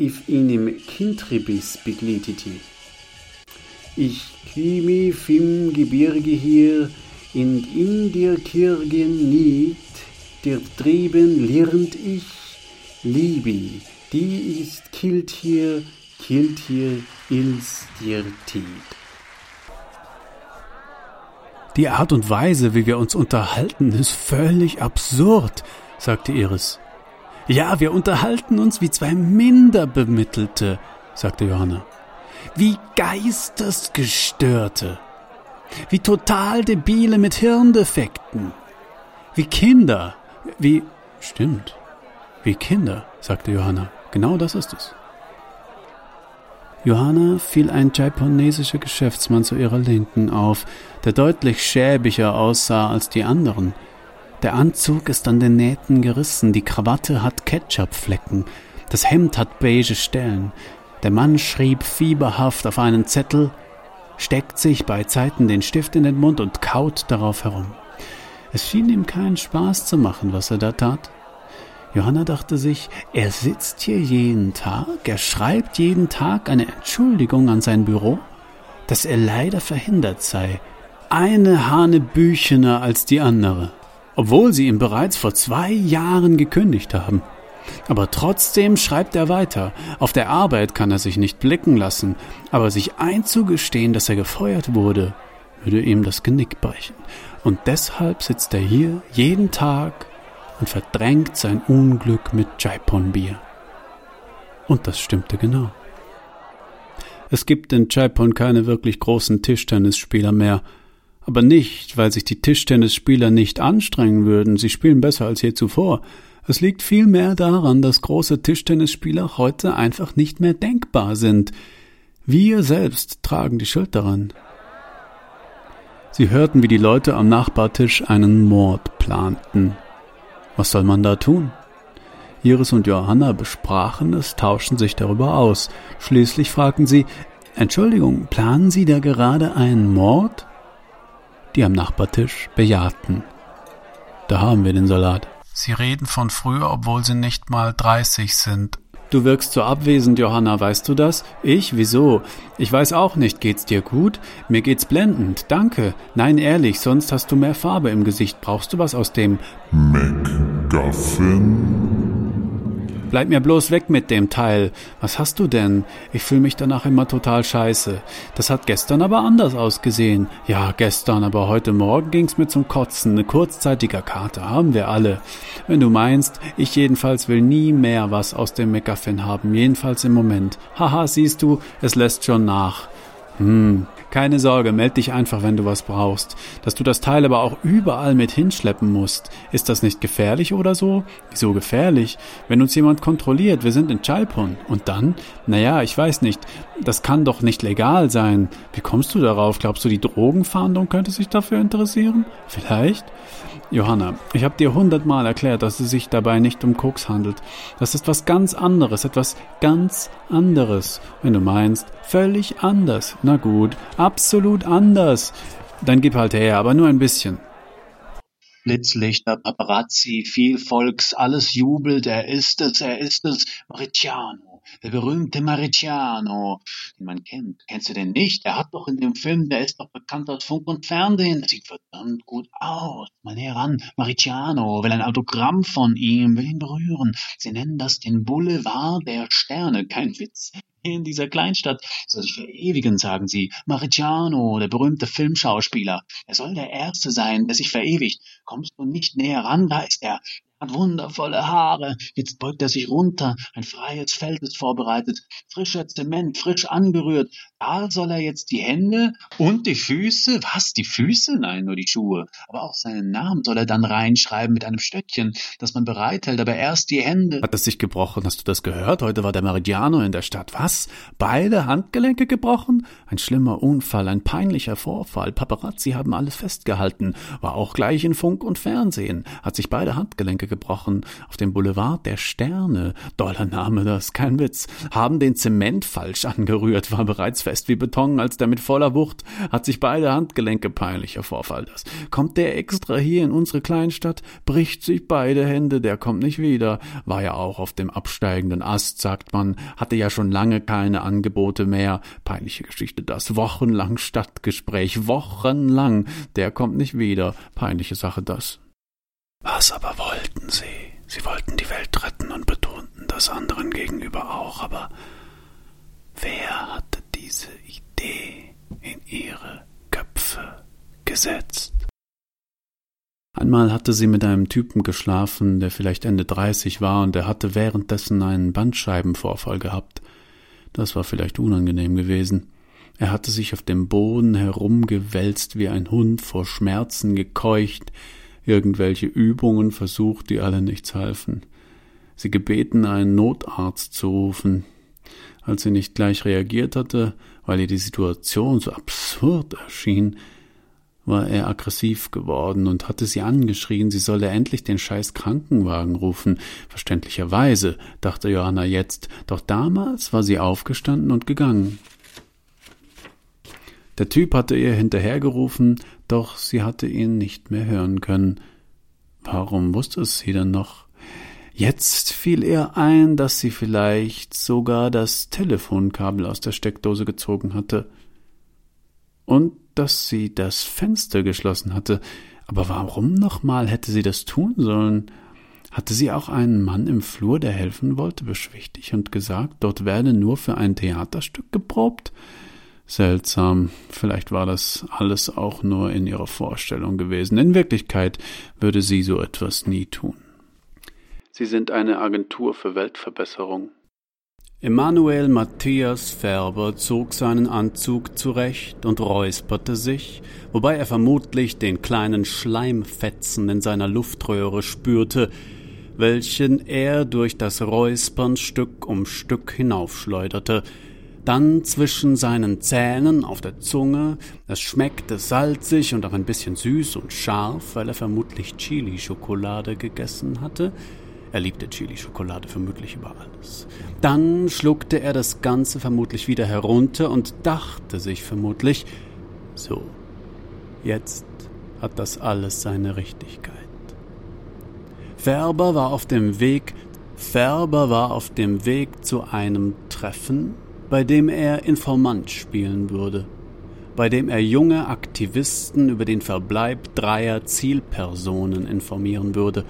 auf einem Kindrebis begleitete. Ich käme vom Gebirge und in der Kirche nicht, der Treben lernt ich Liebe, die ist killt hier, killt hier ils dir Tiet. Die Art und Weise, wie wir uns unterhalten, ist völlig absurd, sagte Iris. Ja, wir unterhalten uns wie zwei Minderbemittelte, sagte Johanna. Wie Geistesgestörte. Wie total Debile mit Hirndefekten. Wie Kinder. Wie. Stimmt. Wie Kinder, sagte Johanna. Genau das ist es. Johanna fiel ein japonesischer Geschäftsmann zu ihrer Linken auf, der deutlich schäbiger aussah als die anderen. Der Anzug ist an den Nähten gerissen, die Krawatte hat Ketchupflecken, das Hemd hat beige Stellen. Der Mann schrieb fieberhaft auf einen Zettel, steckt sich bei Zeiten den Stift in den Mund und kaut darauf herum. Es schien ihm keinen Spaß zu machen, was er da tat. Johanna dachte sich, er sitzt hier jeden Tag, er schreibt jeden Tag eine Entschuldigung an sein Büro, dass er leider verhindert sei. Eine Hanebüchener als die andere, obwohl sie ihm bereits vor zwei Jahren gekündigt haben. Aber trotzdem schreibt er weiter. Auf der Arbeit kann er sich nicht blicken lassen, aber sich einzugestehen, dass er gefeuert wurde, würde ihm das Genick brechen. Und deshalb sitzt er hier jeden Tag und verdrängt sein Unglück mit Jaipon-Bier. Und das stimmte genau. Es gibt in Jaipon keine wirklich großen Tischtennisspieler mehr, aber nicht, weil sich die Tischtennisspieler nicht anstrengen würden, sie spielen besser als je zuvor. Es liegt vielmehr daran, dass große Tischtennisspieler heute einfach nicht mehr denkbar sind. Wir selbst tragen die Schuld daran. Sie hörten, wie die Leute am Nachbartisch einen Mord planten. Was soll man da tun? Iris und Johanna besprachen es, tauschten sich darüber aus. Schließlich fragten sie, Entschuldigung, planen Sie da gerade einen Mord? Die am Nachbartisch bejahten. Da haben wir den Salat. Sie reden von früher, obwohl sie nicht mal dreißig sind. Du wirkst so abwesend, Johanna, weißt du das? Ich? Wieso? Ich weiß auch nicht. Geht's dir gut? Mir geht's blendend. Danke. Nein, ehrlich, sonst hast du mehr Farbe im Gesicht. Brauchst du was aus dem MacGuffin? Bleib mir bloß weg mit dem Teil. Was hast du denn? Ich fühle mich danach immer total scheiße. Das hat gestern aber anders ausgesehen. Ja, gestern, aber heute Morgen ging's mir zum Kotzen. Eine kurzzeitiger Kater haben wir alle. Wenn du meinst, ich jedenfalls will nie mehr was aus dem McGuffin haben. Jedenfalls im Moment. Haha, siehst du, es lässt schon nach. Hm, keine Sorge, meld dich einfach, wenn du was brauchst. Dass du das Teil aber auch überall mit hinschleppen musst. Ist das nicht gefährlich oder so? Wieso gefährlich? Wenn uns jemand kontrolliert, wir sind in Chalpon. Und dann? Naja, ich weiß nicht. Das kann doch nicht legal sein. Wie kommst du darauf? Glaubst du, die Drogenfahndung könnte sich dafür interessieren? Vielleicht? Johanna, ich habe dir hundertmal erklärt, dass es sich dabei nicht um Koks handelt. Das ist was ganz anderes, etwas ganz anderes. Wenn du meinst, völlig anders. Na gut, absolut anders. Dann gib halt her, aber nur ein bisschen. Blitzlichter, Paparazzi, viel Volks, alles jubelt, er ist es, er ist es, Mauritiano. Der berühmte Mariciano, den man kennt. Kennst du den nicht? Der hat doch in dem Film, der ist doch bekannt aus Funk und Fernsehen. Der sieht verdammt gut aus. Mal näher ran. Mariciano will ein Autogramm von ihm, will ihn berühren. Sie nennen das den Boulevard der Sterne. Kein Witz in dieser Kleinstadt soll sich verewigen, sagen sie. Mariciano, der berühmte Filmschauspieler. Er soll der Erste sein, der sich verewigt. Kommst du nicht näher ran, da ist er hat wundervolle Haare. Jetzt beugt er sich runter. Ein freies Feld ist vorbereitet. Frischer Zement, frisch angerührt. Da soll er jetzt die Hände und die Füße. Was? Die Füße? Nein, nur die Schuhe. Aber auch seinen Namen soll er dann reinschreiben mit einem Stöckchen, das man bereithält, aber erst die Hände. Hat es sich gebrochen? Hast du das gehört? Heute war der Meridiano in der Stadt. Was? Beide Handgelenke gebrochen? Ein schlimmer Unfall, ein peinlicher Vorfall. Paparazzi haben alles festgehalten. War auch gleich in Funk und Fernsehen. Hat sich beide Handgelenke gebrochen. Auf dem Boulevard der Sterne. Doller Name das, kein Witz. Haben den Zement falsch angerührt, war bereits fest wie Beton, als der mit voller Wucht hat sich beide Handgelenke peinlicher Vorfall das. Kommt der extra hier in unsere Kleinstadt, bricht sich beide Hände, der kommt nicht wieder. War ja auch auf dem absteigenden Ast, sagt man, hatte ja schon lange keine Angebote mehr. Peinliche Geschichte das. Wochenlang Stadtgespräch, wochenlang. Der kommt nicht wieder. Peinliche Sache das. Was aber wollten sie? Sie wollten die Welt retten und betonten das anderen gegenüber auch, aber wer hatte diese Idee in ihre Köpfe gesetzt? Einmal hatte sie mit einem Typen geschlafen, der vielleicht Ende dreißig war, und er hatte währenddessen einen Bandscheibenvorfall gehabt. Das war vielleicht unangenehm gewesen. Er hatte sich auf dem Boden herumgewälzt wie ein Hund vor Schmerzen gekeucht, irgendwelche Übungen versucht, die alle nichts halfen. Sie gebeten, einen Notarzt zu rufen. Als sie nicht gleich reagiert hatte, weil ihr die Situation so absurd erschien, war er aggressiv geworden und hatte sie angeschrien, sie solle endlich den scheiß Krankenwagen rufen. Verständlicherweise, dachte Johanna jetzt, doch damals war sie aufgestanden und gegangen. Der Typ hatte ihr hinterhergerufen, doch sie hatte ihn nicht mehr hören können. Warum wusste es sie denn noch? Jetzt fiel ihr ein, dass sie vielleicht sogar das Telefonkabel aus der Steckdose gezogen hatte. Und dass sie das Fenster geschlossen hatte. Aber warum nochmal hätte sie das tun sollen? Hatte sie auch einen Mann im Flur, der helfen wollte, beschwichtigt und gesagt, dort werde nur für ein Theaterstück geprobt? Seltsam, vielleicht war das alles auch nur in ihrer Vorstellung gewesen. In Wirklichkeit würde sie so etwas nie tun. Sie sind eine Agentur für Weltverbesserung. Emanuel Matthias Färber zog seinen Anzug zurecht und räusperte sich, wobei er vermutlich den kleinen Schleimfetzen in seiner Luftröhre spürte, welchen er durch das Räuspern Stück um Stück hinaufschleuderte, dann zwischen seinen Zähnen auf der Zunge, es schmeckte salzig und auch ein bisschen süß und scharf, weil er vermutlich Chili-Schokolade gegessen hatte. Er liebte Chili-Schokolade vermutlich über alles. Dann schluckte er das Ganze vermutlich wieder herunter und dachte sich vermutlich, so, jetzt hat das alles seine Richtigkeit. Färber war auf dem Weg, Färber war auf dem Weg zu einem Treffen bei dem er Informant spielen würde, bei dem er junge Aktivisten über den Verbleib dreier Zielpersonen informieren würde.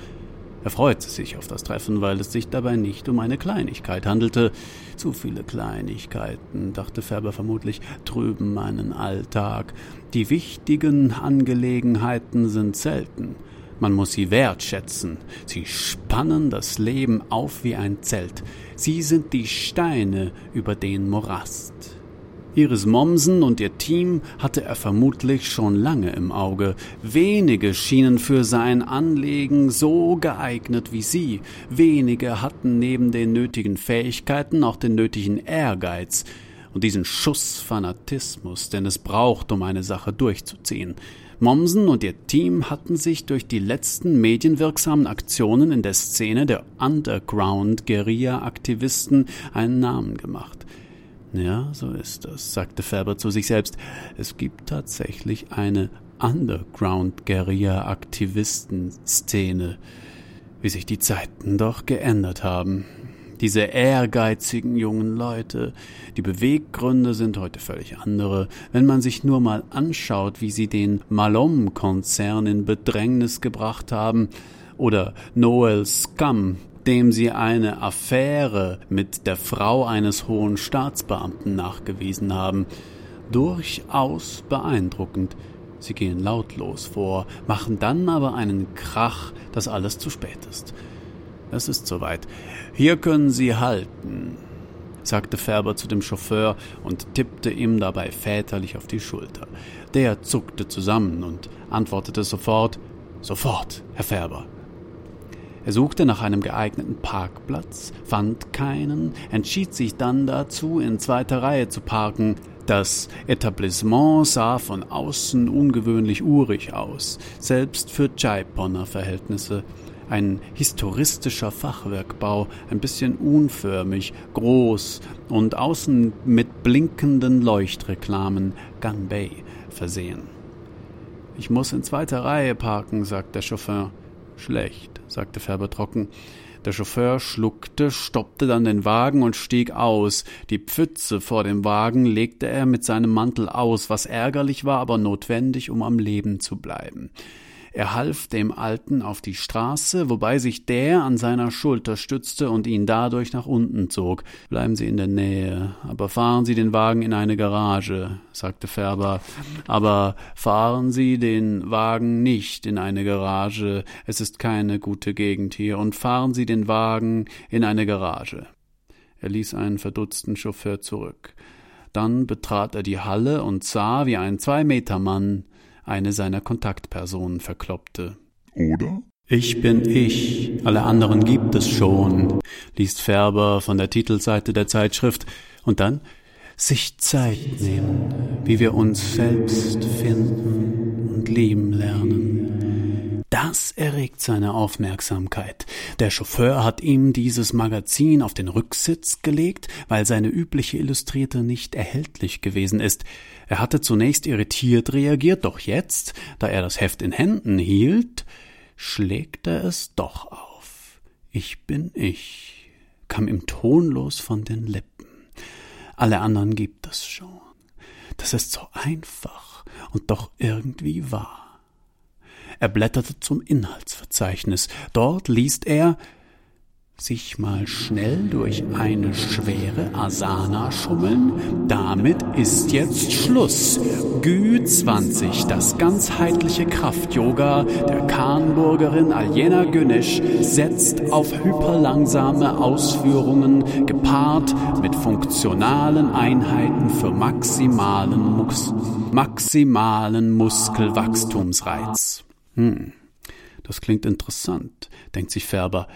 Er freute sich auf das Treffen, weil es sich dabei nicht um eine Kleinigkeit handelte. Zu viele Kleinigkeiten, dachte Färber vermutlich, trüben meinen Alltag. Die wichtigen Angelegenheiten sind selten. Man muss sie wertschätzen. Sie spannen das Leben auf wie ein Zelt. Sie sind die Steine über den Morast. Iris Mommsen und ihr Team hatte er vermutlich schon lange im Auge. Wenige schienen für sein Anlegen so geeignet wie sie. Wenige hatten neben den nötigen Fähigkeiten auch den nötigen Ehrgeiz und diesen Schuss Fanatismus, den es braucht, um eine Sache durchzuziehen. Mommsen und ihr Team hatten sich durch die letzten medienwirksamen Aktionen in der Szene der Underground-Guerilla-Aktivisten einen Namen gemacht. Ja, so ist das, sagte Färber zu sich selbst. Es gibt tatsächlich eine Underground-Guerilla-Aktivisten-Szene. Wie sich die Zeiten doch geändert haben. Diese ehrgeizigen jungen Leute. Die Beweggründe sind heute völlig andere. Wenn man sich nur mal anschaut, wie sie den Malom-Konzern in Bedrängnis gebracht haben, oder Noel Scum, dem sie eine Affäre mit der Frau eines hohen Staatsbeamten nachgewiesen haben. Durchaus beeindruckend. Sie gehen lautlos vor, machen dann aber einen Krach, dass alles zu spät ist. Es ist soweit. Hier können Sie halten, sagte Färber zu dem Chauffeur und tippte ihm dabei väterlich auf die Schulter. Der zuckte zusammen und antwortete sofort Sofort, Herr Färber. Er suchte nach einem geeigneten Parkplatz, fand keinen, entschied sich dann dazu, in zweiter Reihe zu parken. Das Etablissement sah von außen ungewöhnlich urig aus, selbst für Chaiponner Verhältnisse. Ein historistischer Fachwerkbau, ein bisschen unförmig, groß und außen mit blinkenden Leuchtreklamen Gunbay versehen. Ich muss in zweiter Reihe parken, sagt der Chauffeur. Schlecht, sagte Färber trocken. Der Chauffeur schluckte, stoppte dann den Wagen und stieg aus. Die Pfütze vor dem Wagen legte er mit seinem Mantel aus, was ärgerlich war, aber notwendig, um am Leben zu bleiben. Er half dem Alten auf die Straße, wobei sich der an seiner Schulter stützte und ihn dadurch nach unten zog. Bleiben Sie in der Nähe, aber fahren Sie den Wagen in eine Garage, sagte Färber. Aber fahren Sie den Wagen nicht in eine Garage, es ist keine gute Gegend hier, und fahren Sie den Wagen in eine Garage. Er ließ einen verdutzten Chauffeur zurück. Dann betrat er die Halle und sah, wie ein Zwei-Meter-Mann eine seiner Kontaktpersonen verkloppte. Oder? Ich bin ich, alle anderen gibt es schon, liest Färber von der Titelseite der Zeitschrift und dann sich Zeit nehmen, wie wir uns selbst finden und lieben lernen. Das erregt seine Aufmerksamkeit. Der Chauffeur hat ihm dieses Magazin auf den Rücksitz gelegt, weil seine übliche Illustrierte nicht erhältlich gewesen ist. Er hatte zunächst irritiert reagiert, doch jetzt, da er das Heft in Händen hielt, schlägt er es doch auf. Ich bin ich, kam ihm tonlos von den Lippen. Alle anderen gibt es schon. Das ist so einfach und doch irgendwie wahr. Er blätterte zum Inhaltsverzeichnis. Dort liest er sich mal schnell durch eine schwere Asana schummeln. Damit ist jetzt Schluss. Gü 20, das ganzheitliche Kraft-Yoga der Kahnburgerin Aljena Günisch, setzt auf hyperlangsame Ausführungen gepaart mit funktionalen Einheiten für maximalen, Mus maximalen Muskelwachstumsreiz. Hm, das klingt interessant, denkt sich Färber.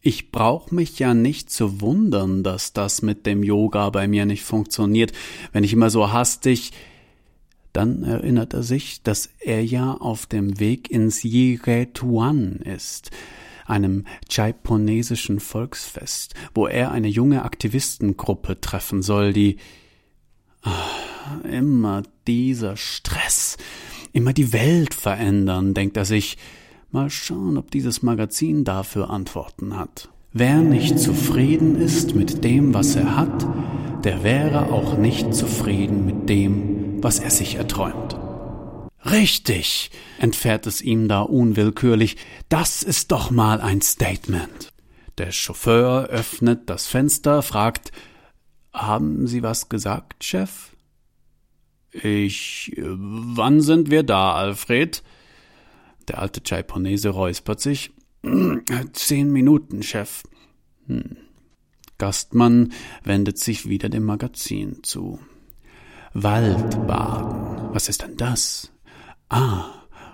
Ich brauche mich ja nicht zu wundern, dass das mit dem Yoga bei mir nicht funktioniert, wenn ich immer so hastig. Dann erinnert er sich, dass er ja auf dem Weg ins Yiretuan ist, einem chaiponesischen Volksfest, wo er eine junge Aktivistengruppe treffen soll, die ach, immer dieser Stress, immer die Welt verändern, denkt er sich, Mal schauen, ob dieses Magazin dafür Antworten hat. Wer nicht zufrieden ist mit dem, was er hat, der wäre auch nicht zufrieden mit dem, was er sich erträumt. Richtig, entfährt es ihm da unwillkürlich, das ist doch mal ein Statement. Der Chauffeur öffnet das Fenster, fragt Haben Sie was gesagt, Chef? Ich. Wann sind wir da, Alfred? Der alte Chaiponese räuspert sich. Zehn Minuten, Chef. Hm. Gastmann wendet sich wieder dem Magazin zu. Waldbaden. Was ist denn das? Ah,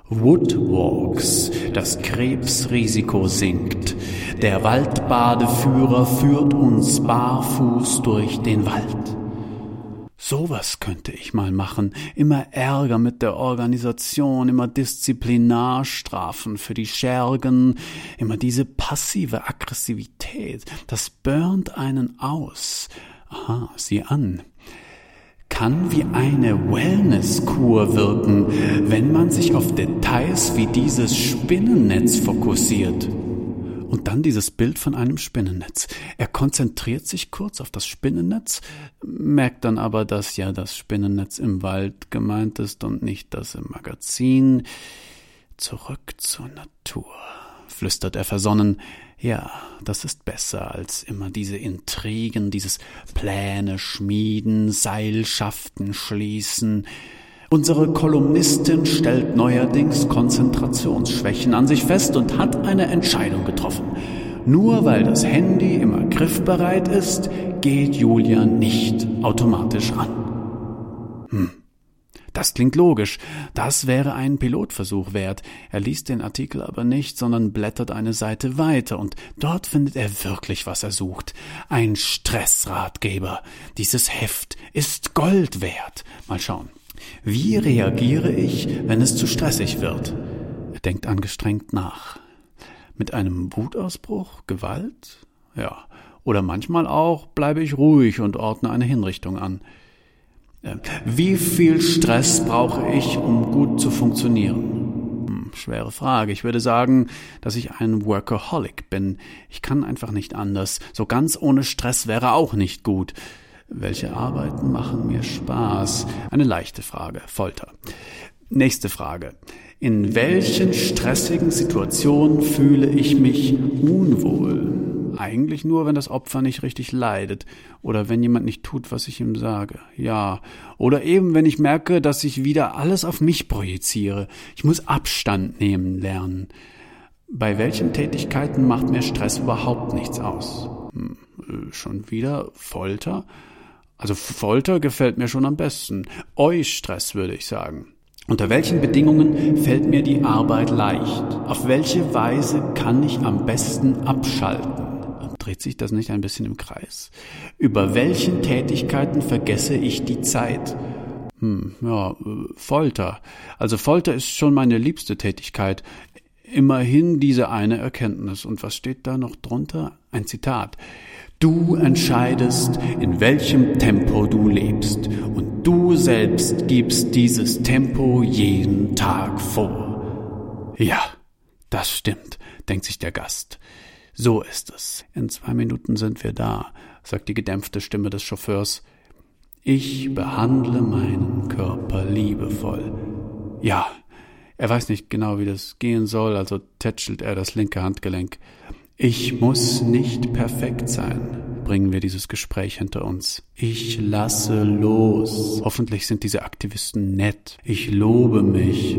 Woodwalks. Das Krebsrisiko sinkt. Der Waldbadeführer führt uns barfuß durch den Wald. Sowas könnte ich mal machen. Immer Ärger mit der Organisation, immer Disziplinarstrafen für die Schergen, immer diese passive Aggressivität. Das burnt einen aus. Aha, sieh an. Kann wie eine Wellnesskur wirken, wenn man sich auf Details wie dieses Spinnennetz fokussiert. Und dann dieses Bild von einem Spinnennetz. Er konzentriert sich kurz auf das Spinnennetz, merkt dann aber, dass ja das Spinnennetz im Wald gemeint ist und nicht das im Magazin. Zurück zur Natur, flüstert er versonnen. Ja, das ist besser als immer diese Intrigen, dieses Pläne schmieden, Seilschaften schließen. Unsere Kolumnistin stellt neuerdings Konzentrationsschwächen an sich fest und hat eine Entscheidung getroffen. Nur weil das Handy immer griffbereit ist, geht Julia nicht automatisch an. Hm. Das klingt logisch. Das wäre ein Pilotversuch wert. Er liest den Artikel aber nicht, sondern blättert eine Seite weiter und dort findet er wirklich, was er sucht. Ein Stressratgeber. Dieses Heft ist Gold wert. Mal schauen. Wie reagiere ich, wenn es zu stressig wird? Er denkt angestrengt nach. Mit einem Wutausbruch? Gewalt? Ja. Oder manchmal auch bleibe ich ruhig und ordne eine Hinrichtung an. Wie viel Stress brauche ich, um gut zu funktionieren? Hm, schwere Frage. Ich würde sagen, dass ich ein Workaholic bin. Ich kann einfach nicht anders. So ganz ohne Stress wäre auch nicht gut. Welche Arbeiten machen mir Spaß? Eine leichte Frage. Folter. Nächste Frage. In welchen stressigen Situationen fühle ich mich unwohl? Eigentlich nur, wenn das Opfer nicht richtig leidet oder wenn jemand nicht tut, was ich ihm sage. Ja. Oder eben, wenn ich merke, dass ich wieder alles auf mich projiziere. Ich muss Abstand nehmen lernen. Bei welchen Tätigkeiten macht mir Stress überhaupt nichts aus? Hm, äh, schon wieder Folter? Also Folter gefällt mir schon am besten. Euch Stress, würde ich sagen. Unter welchen Bedingungen fällt mir die Arbeit leicht? Auf welche Weise kann ich am besten abschalten? Dreht sich das nicht ein bisschen im Kreis? Über welchen Tätigkeiten vergesse ich die Zeit? Hm, ja, Folter. Also Folter ist schon meine liebste Tätigkeit. Immerhin diese eine Erkenntnis. Und was steht da noch drunter? Ein Zitat. Du entscheidest, in welchem Tempo du lebst, und du selbst gibst dieses Tempo jeden Tag vor. Ja, das stimmt, denkt sich der Gast. So ist es. In zwei Minuten sind wir da, sagt die gedämpfte Stimme des Chauffeurs. Ich behandle meinen Körper liebevoll. Ja, er weiß nicht genau, wie das gehen soll, also tätschelt er das linke Handgelenk. Ich muss nicht perfekt sein, bringen wir dieses Gespräch hinter uns. Ich lasse los. Hoffentlich sind diese Aktivisten nett. Ich lobe mich.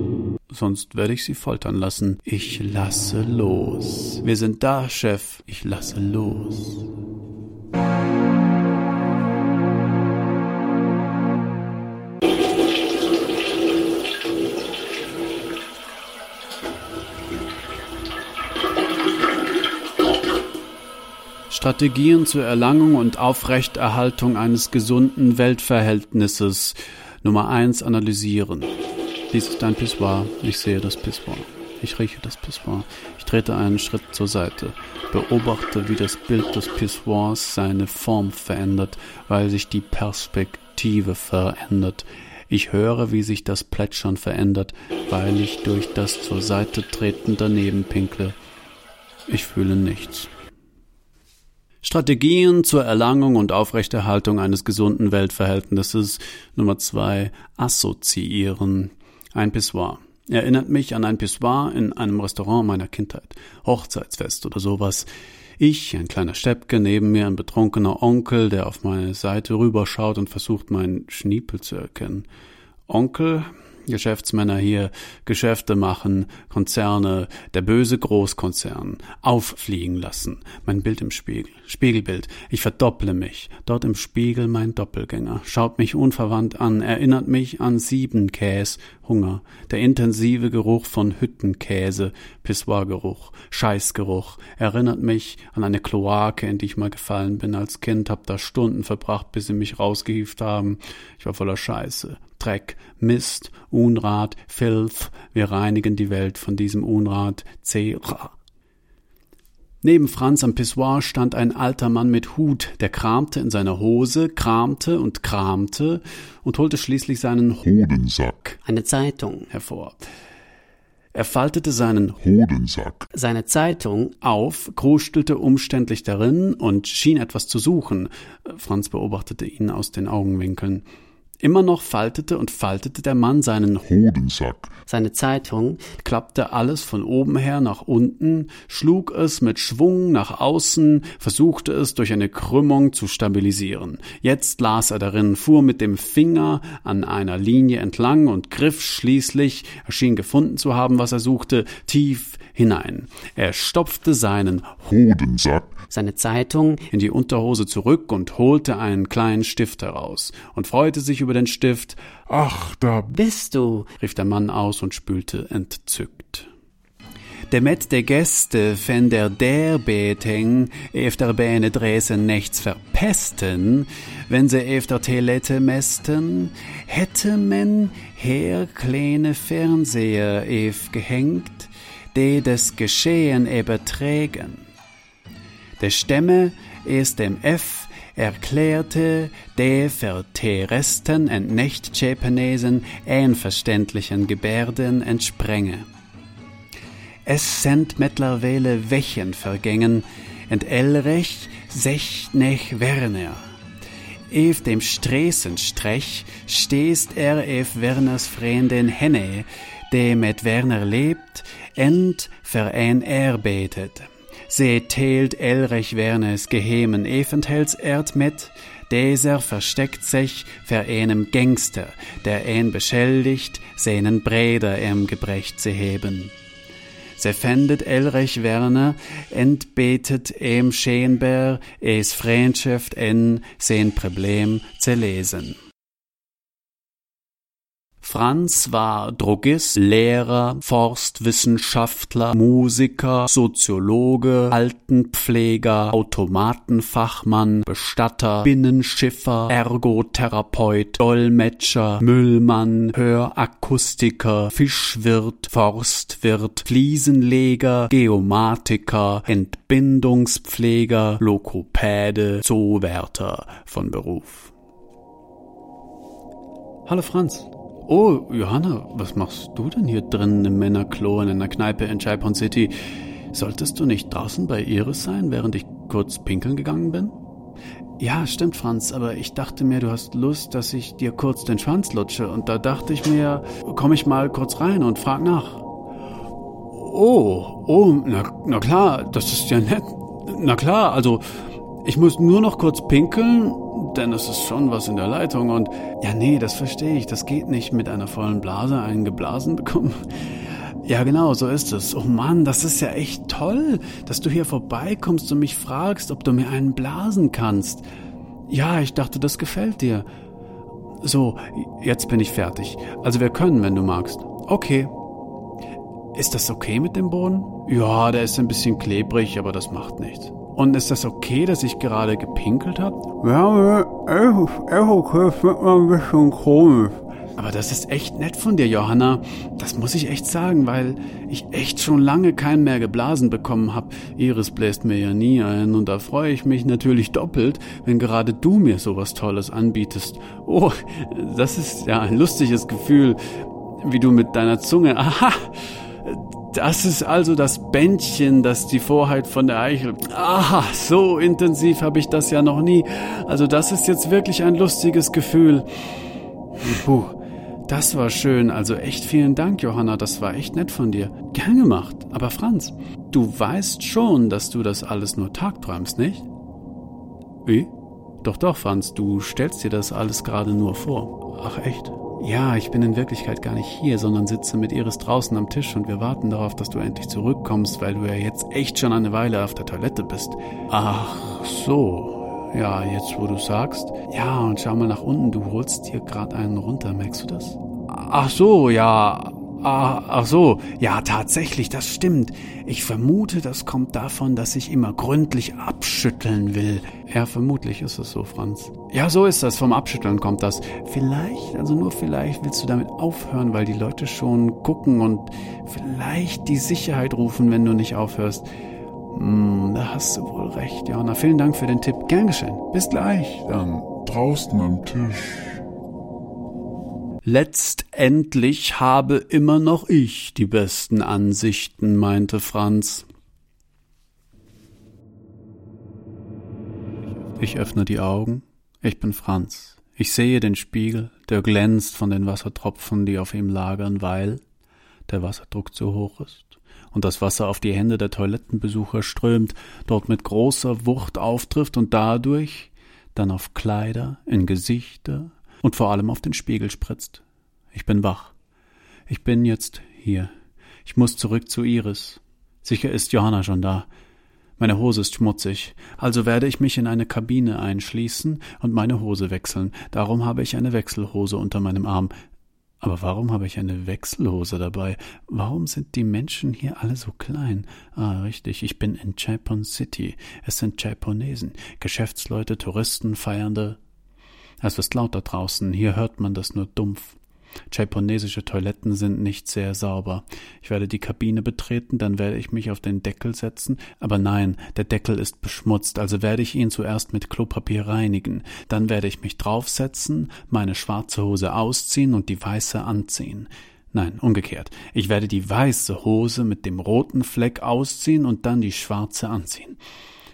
Sonst werde ich sie foltern lassen. Ich lasse los. Wir sind da, Chef. Ich lasse los. Strategien zur Erlangung und Aufrechterhaltung eines gesunden Weltverhältnisses. Nummer eins analysieren. Dies ist ein Pissoir. Ich sehe das Pissoir. Ich rieche das Pissoir. Ich trete einen Schritt zur Seite. Beobachte, wie das Bild des Pissoirs seine Form verändert, weil sich die Perspektive verändert. Ich höre, wie sich das Plätschern verändert, weil ich durch das zur Seite treten daneben pinkle. Ich fühle nichts. Strategien zur Erlangung und Aufrechterhaltung eines gesunden Weltverhältnisses. Nummer zwei, assoziieren. Ein Pissoir. Erinnert mich an ein Pissoir in einem Restaurant meiner Kindheit. Hochzeitsfest oder sowas. Ich, ein kleiner Steppke, neben mir ein betrunkener Onkel, der auf meine Seite rüberschaut und versucht, meinen Schniepel zu erkennen. Onkel, Geschäftsmänner hier Geschäfte machen, Konzerne, der böse Großkonzern, auffliegen lassen. Mein Bild im Spiegel, Spiegelbild, ich verdopple mich. Dort im Spiegel mein Doppelgänger, schaut mich unverwandt an, erinnert mich an Siebenkäs, Hunger, der intensive Geruch von Hüttenkäse, Pissoirgeruch, Scheißgeruch, erinnert mich an eine Kloake, in die ich mal gefallen bin als Kind, hab da Stunden verbracht, bis sie mich rausgehieft haben. Ich war voller Scheiße, Dreck, Mist, Unrat, Filth. Wir reinigen die Welt von diesem Unrat. Zera. Neben Franz am Pissoir stand ein alter Mann mit Hut, der kramte in seiner Hose, kramte und kramte und holte schließlich seinen Hodensack, eine Zeitung, hervor. Er faltete seinen Hodensack, seine Zeitung auf, krustelte umständlich darin und schien etwas zu suchen. Franz beobachtete ihn aus den Augenwinkeln. Immer noch faltete und faltete der Mann seinen Hodensack, seine Zeitung, klappte alles von oben her nach unten, schlug es mit Schwung nach außen, versuchte es durch eine Krümmung zu stabilisieren. Jetzt las er darin, fuhr mit dem Finger an einer Linie entlang und griff schließlich, er schien gefunden zu haben, was er suchte, tief hinein. Er stopfte seinen Hodensack, seine Zeitung in die Unterhose zurück und holte einen kleinen Stift heraus und freute sich über den Stift. Ach, da Bist du? rief der Mann aus und spülte entzückt. Demet de Gäste, wenn der der Beteng efter Bäne Dresden nichts verpesten, wenn sie efter Telette mästen, hätte men her kleine Fernseher ev gehängt, de des Geschehen überträgen. Der Stämme F erklärte, de für Terresten und Nicht-Japanesen einverständlichen Gebärden entsprenge. Es sind mittlerweile Wochen vergangen, und Elrich secht nicht Werner. Auf dem Stressenstrech stehst er auf Werners Freundin Henne, die mit Werner lebt und für ein arbeitet. Sie teilt Elrich Werners geheimen Eventhelserd mit, dieser versteckt sich für einem Gangster, der ihn beschuldigt, seinen Breder im Gebrecht zu heben. Sie findet Elrich Werner entbetet ihm scheinbar es Freundschaft in sein Problem zu lesen. Franz war Drogist, Lehrer, Forstwissenschaftler, Musiker, Soziologe, Altenpfleger, Automatenfachmann, Bestatter, Binnenschiffer, Ergotherapeut, Dolmetscher, Müllmann, Hörakustiker, Fischwirt, Forstwirt, Fliesenleger, Geomatiker, Entbindungspfleger, Lokopäde, Zoowärter von Beruf. Hallo Franz. Oh, Johanna, was machst du denn hier drin im Männerklo in einer Kneipe in Chaipon City? Solltest du nicht draußen bei Iris sein, während ich kurz pinkeln gegangen bin? Ja, stimmt, Franz, aber ich dachte mir, du hast Lust, dass ich dir kurz den Schwanz lutsche, und da dachte ich mir, komm ich mal kurz rein und frag nach. Oh, oh, na, na klar, das ist ja nett. Na klar, also, ich muss nur noch kurz pinkeln, denn es ist schon was in der Leitung und ja, nee, das verstehe ich. Das geht nicht mit einer vollen Blase einen geblasen bekommen. Ja, genau, so ist es. Oh Mann, das ist ja echt toll, dass du hier vorbeikommst und mich fragst, ob du mir einen blasen kannst. Ja, ich dachte, das gefällt dir. So, jetzt bin ich fertig. Also wir können, wenn du magst. Okay. Ist das okay mit dem Boden? Ja, der ist ein bisschen klebrig, aber das macht nichts. Und ist das okay, dass ich gerade gepinkelt habe? Ja, ist okay, es wird mal ein bisschen komisch. Aber das ist echt nett von dir, Johanna. Das muss ich echt sagen, weil ich echt schon lange keinen mehr geblasen bekommen habe. Iris bläst mir ja nie ein und da freue ich mich natürlich doppelt, wenn gerade du mir sowas Tolles anbietest. Oh, das ist ja ein lustiges Gefühl, wie du mit deiner Zunge. Aha! Das ist also das Bändchen, das die Vorheit von der Eichel. Aha, so intensiv habe ich das ja noch nie. Also das ist jetzt wirklich ein lustiges Gefühl. Puh, das war schön. Also echt vielen Dank, Johanna. Das war echt nett von dir. Gern gemacht. Aber Franz, du weißt schon, dass du das alles nur tagträumst, nicht? Wie? Doch, doch, Franz, du stellst dir das alles gerade nur vor. Ach echt? Ja, ich bin in Wirklichkeit gar nicht hier, sondern sitze mit Iris draußen am Tisch und wir warten darauf, dass du endlich zurückkommst, weil du ja jetzt echt schon eine Weile auf der Toilette bist. Ach so. Ja, jetzt wo du sagst. Ja, und schau mal nach unten, du holst dir gerade einen runter, merkst du das? Ach so, ja. Ah, ach so, ja, tatsächlich, das stimmt. Ich vermute, das kommt davon, dass ich immer gründlich abschütteln will. Ja, vermutlich ist es so, Franz. Ja, so ist das. Vom Abschütteln kommt das. Vielleicht, also nur vielleicht, willst du damit aufhören, weil die Leute schon gucken und vielleicht die Sicherheit rufen, wenn du nicht aufhörst. Hm, da hast du wohl recht, Johanna. Vielen Dank für den Tipp. Gern geschehen. Bis gleich. dann draußen am Tisch. Letztendlich habe immer noch ich die besten Ansichten, meinte Franz. Ich öffne die Augen. Ich bin Franz. Ich sehe den Spiegel, der glänzt von den Wassertropfen, die auf ihm lagern, weil der Wasserdruck zu hoch ist und das Wasser auf die Hände der Toilettenbesucher strömt, dort mit großer Wucht auftrifft und dadurch dann auf Kleider, in Gesichter und vor allem auf den Spiegel spritzt. Ich bin wach. Ich bin jetzt hier. Ich muss zurück zu Iris. Sicher ist Johanna schon da. Meine Hose ist schmutzig, also werde ich mich in eine Kabine einschließen und meine Hose wechseln. Darum habe ich eine Wechselhose unter meinem Arm. Aber warum habe ich eine Wechselhose dabei? Warum sind die Menschen hier alle so klein? Ah, richtig, ich bin in Chaipon City. Es sind Chaiponesen, Geschäftsleute, Touristen, Feiernde. Es ist laut da draußen, hier hört man das nur dumpf. Japonesische Toiletten sind nicht sehr sauber. Ich werde die Kabine betreten, dann werde ich mich auf den Deckel setzen, aber nein, der Deckel ist beschmutzt, also werde ich ihn zuerst mit Klopapier reinigen, dann werde ich mich draufsetzen, meine schwarze Hose ausziehen und die weiße anziehen. Nein, umgekehrt. Ich werde die weiße Hose mit dem roten Fleck ausziehen und dann die schwarze anziehen.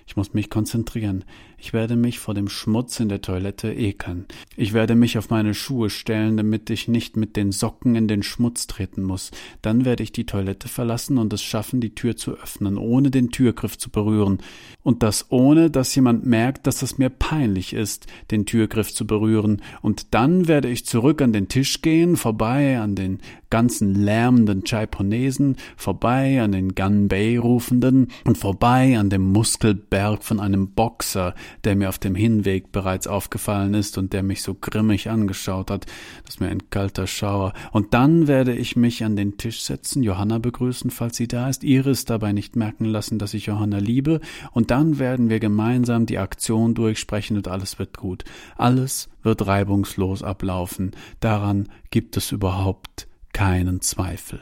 Ich muss mich konzentrieren. Ich werde mich vor dem Schmutz in der Toilette ekeln. Ich werde mich auf meine Schuhe stellen, damit ich nicht mit den Socken in den Schmutz treten muss. Dann werde ich die Toilette verlassen und es schaffen, die Tür zu öffnen, ohne den Türgriff zu berühren. Und das ohne, dass jemand merkt, dass es mir peinlich ist, den Türgriff zu berühren. Und dann werde ich zurück an den Tisch gehen, vorbei an den ganzen lärmenden Chaiponesen, vorbei an den Ganbei-Rufenden und vorbei an dem Muskelberg von einem Boxer, der mir auf dem Hinweg bereits aufgefallen ist und der mich so grimmig angeschaut hat, dass mir ein kalter Schauer. Und dann werde ich mich an den Tisch setzen, Johanna begrüßen, falls sie da ist, Iris dabei nicht merken lassen, dass ich Johanna liebe, und dann werden wir gemeinsam die Aktion durchsprechen und alles wird gut. Alles wird reibungslos ablaufen. Daran gibt es überhaupt keinen Zweifel.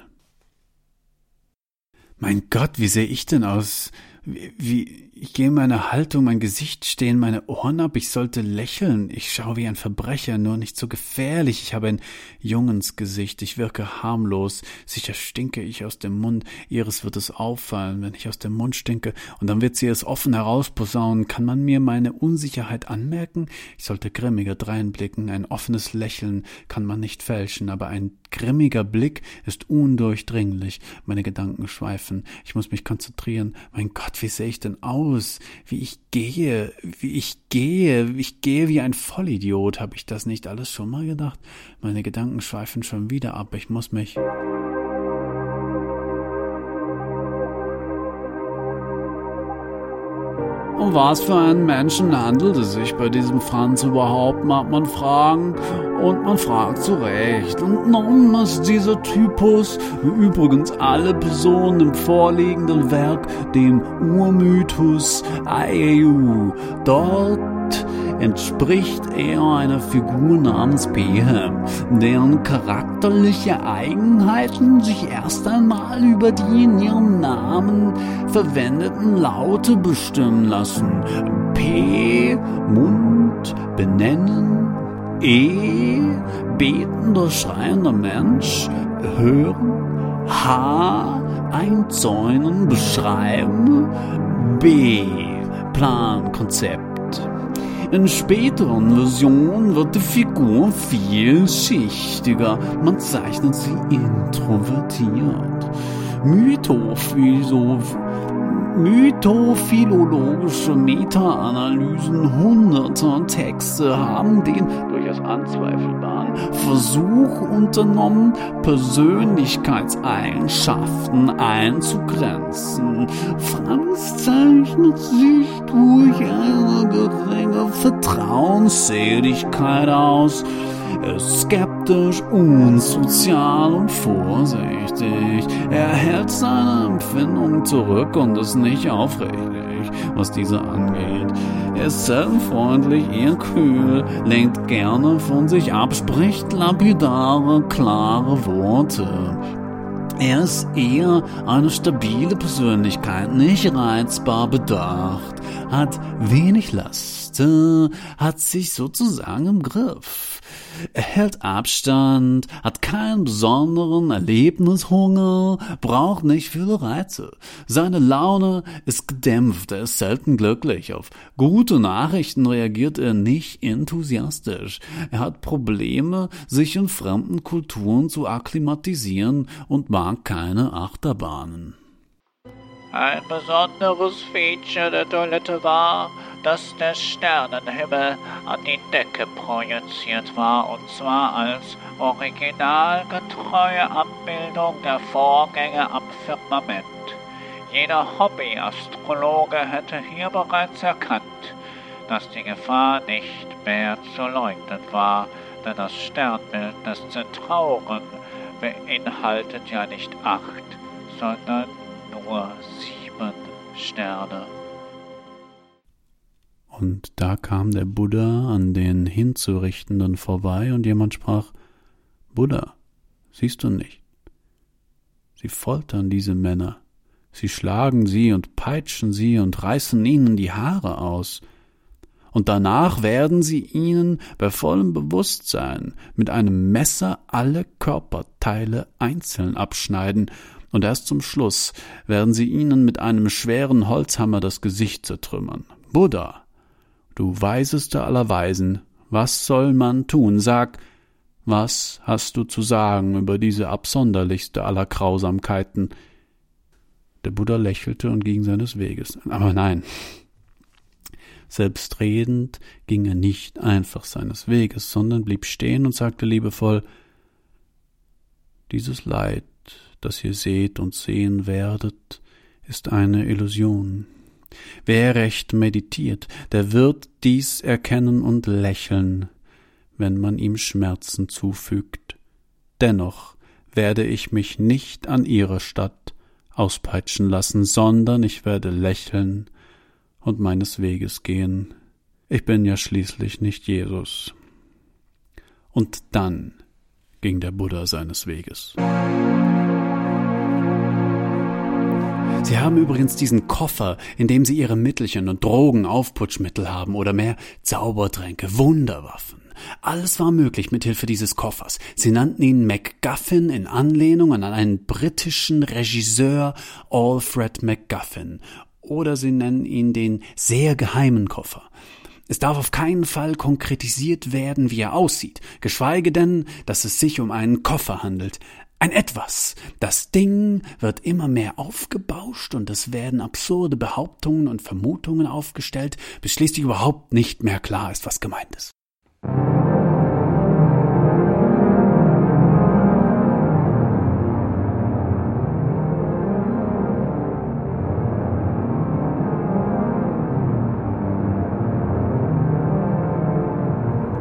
Mein Gott, wie sehe ich denn aus? Wie, ich gehe meine Haltung, mein Gesicht stehen meine Ohren ab, ich sollte lächeln, ich schaue wie ein Verbrecher, nur nicht so gefährlich, ich habe ein Jungensgesicht, ich wirke harmlos, sicher stinke ich aus dem Mund, ihres wird es auffallen, wenn ich aus dem Mund stinke, und dann wird sie es offen herausposaunen, kann man mir meine Unsicherheit anmerken? Ich sollte grimmiger dreinblicken, ein offenes Lächeln kann man nicht fälschen, aber ein grimmiger Blick ist undurchdringlich, meine Gedanken schweifen, ich muss mich konzentrieren, mein Gott, wie sehe ich denn aus? wie ich gehe, wie ich gehe, ich gehe wie ein Vollidiot. Habe ich das nicht alles schon mal gedacht? Meine Gedanken schweifen schon wieder ab. Ich muss mich. Um was für einen Menschen handelt es sich bei diesem Franz überhaupt, mag man fragen. Und man fragt zu Recht. Und nun ist dieser Typus, wie übrigens alle Personen im vorliegenden Werk, dem Urmythos Aeu, dort entspricht er einer Figur namens Behem, deren charakterliche Eigenheiten sich erst einmal über die in ihrem Namen verwendeten Laute bestimmen lassen. P. Mund, benennen. E. Betender, schreiender Mensch. Hören. H. Einzäunen, beschreiben. B. Plan, Konzept. In späteren Versionen wird die Figur vielschichtiger. Man zeichnet sie introvertiert. Mythophilosoph mythophilologische Meta-Analysen hunderter Texte haben den durchaus anzweifelbaren Versuch unternommen, Persönlichkeitseigenschaften einzugrenzen. Franz zeichnet sich durch eine geringe Vertrauensseligkeit aus, er ist skeptisch, unsozial und vorsichtig. Er hält seine Empfindungen zurück und ist nicht aufrichtig, was diese angeht. Er ist selbstfreundlich, eher kühl, lenkt gerne von sich ab, spricht lapidare, klare Worte. Er ist eher eine stabile Persönlichkeit, nicht reizbar bedacht, hat wenig Last, hat sich sozusagen im Griff. Er hält Abstand, hat keinen besonderen Erlebnishunger, braucht nicht viele Reize. Seine Laune ist gedämpft, er ist selten glücklich. Auf gute Nachrichten reagiert er nicht enthusiastisch. Er hat Probleme, sich in fremden Kulturen zu akklimatisieren und mag keine Achterbahnen. Ein besonderes Feature der Toilette war, dass der Sternenhimmel an die Decke projiziert war, und zwar als originalgetreue Abbildung der Vorgänge am Firmament. Jeder Hobbyastrologe hätte hier bereits erkannt, dass die Gefahr nicht mehr zu leugnen war, denn das Sternbild des Zentauren beinhaltet ja nicht acht, sondern nur sieben Sterne. Und da kam der Buddha an den Hinzurichtenden vorbei und jemand sprach, Buddha, siehst du nicht? Sie foltern diese Männer, sie schlagen sie und peitschen sie und reißen ihnen die Haare aus, und danach werden sie ihnen bei vollem Bewusstsein mit einem Messer alle Körperteile einzeln abschneiden, und erst zum Schluss werden sie ihnen mit einem schweren Holzhammer das Gesicht zertrümmern. Buddha, Du Weiseste aller Weisen, was soll man tun? Sag, was hast du zu sagen über diese absonderlichste aller Grausamkeiten? Der Buddha lächelte und ging seines Weges. Aber nein, selbstredend ging er nicht einfach seines Weges, sondern blieb stehen und sagte liebevoll Dieses Leid, das ihr seht und sehen werdet, ist eine Illusion. Wer recht meditiert, der wird dies erkennen und lächeln, wenn man ihm Schmerzen zufügt. Dennoch werde ich mich nicht an ihre Stadt auspeitschen lassen, sondern ich werde lächeln und meines Weges gehen. Ich bin ja schließlich nicht Jesus. Und dann ging der Buddha seines Weges. Sie haben übrigens diesen Koffer, in dem Sie Ihre Mittelchen und Drogen, Aufputschmittel haben oder mehr Zaubertränke, Wunderwaffen. Alles war möglich mit Hilfe dieses Koffers. Sie nannten ihn MacGuffin in Anlehnung an einen britischen Regisseur Alfred MacGuffin. Oder sie nennen ihn den sehr geheimen Koffer. Es darf auf keinen Fall konkretisiert werden, wie er aussieht, geschweige denn, dass es sich um einen Koffer handelt. Ein Etwas. Das Ding wird immer mehr aufgebauscht und es werden absurde Behauptungen und Vermutungen aufgestellt, bis schließlich überhaupt nicht mehr klar ist, was gemeint ist.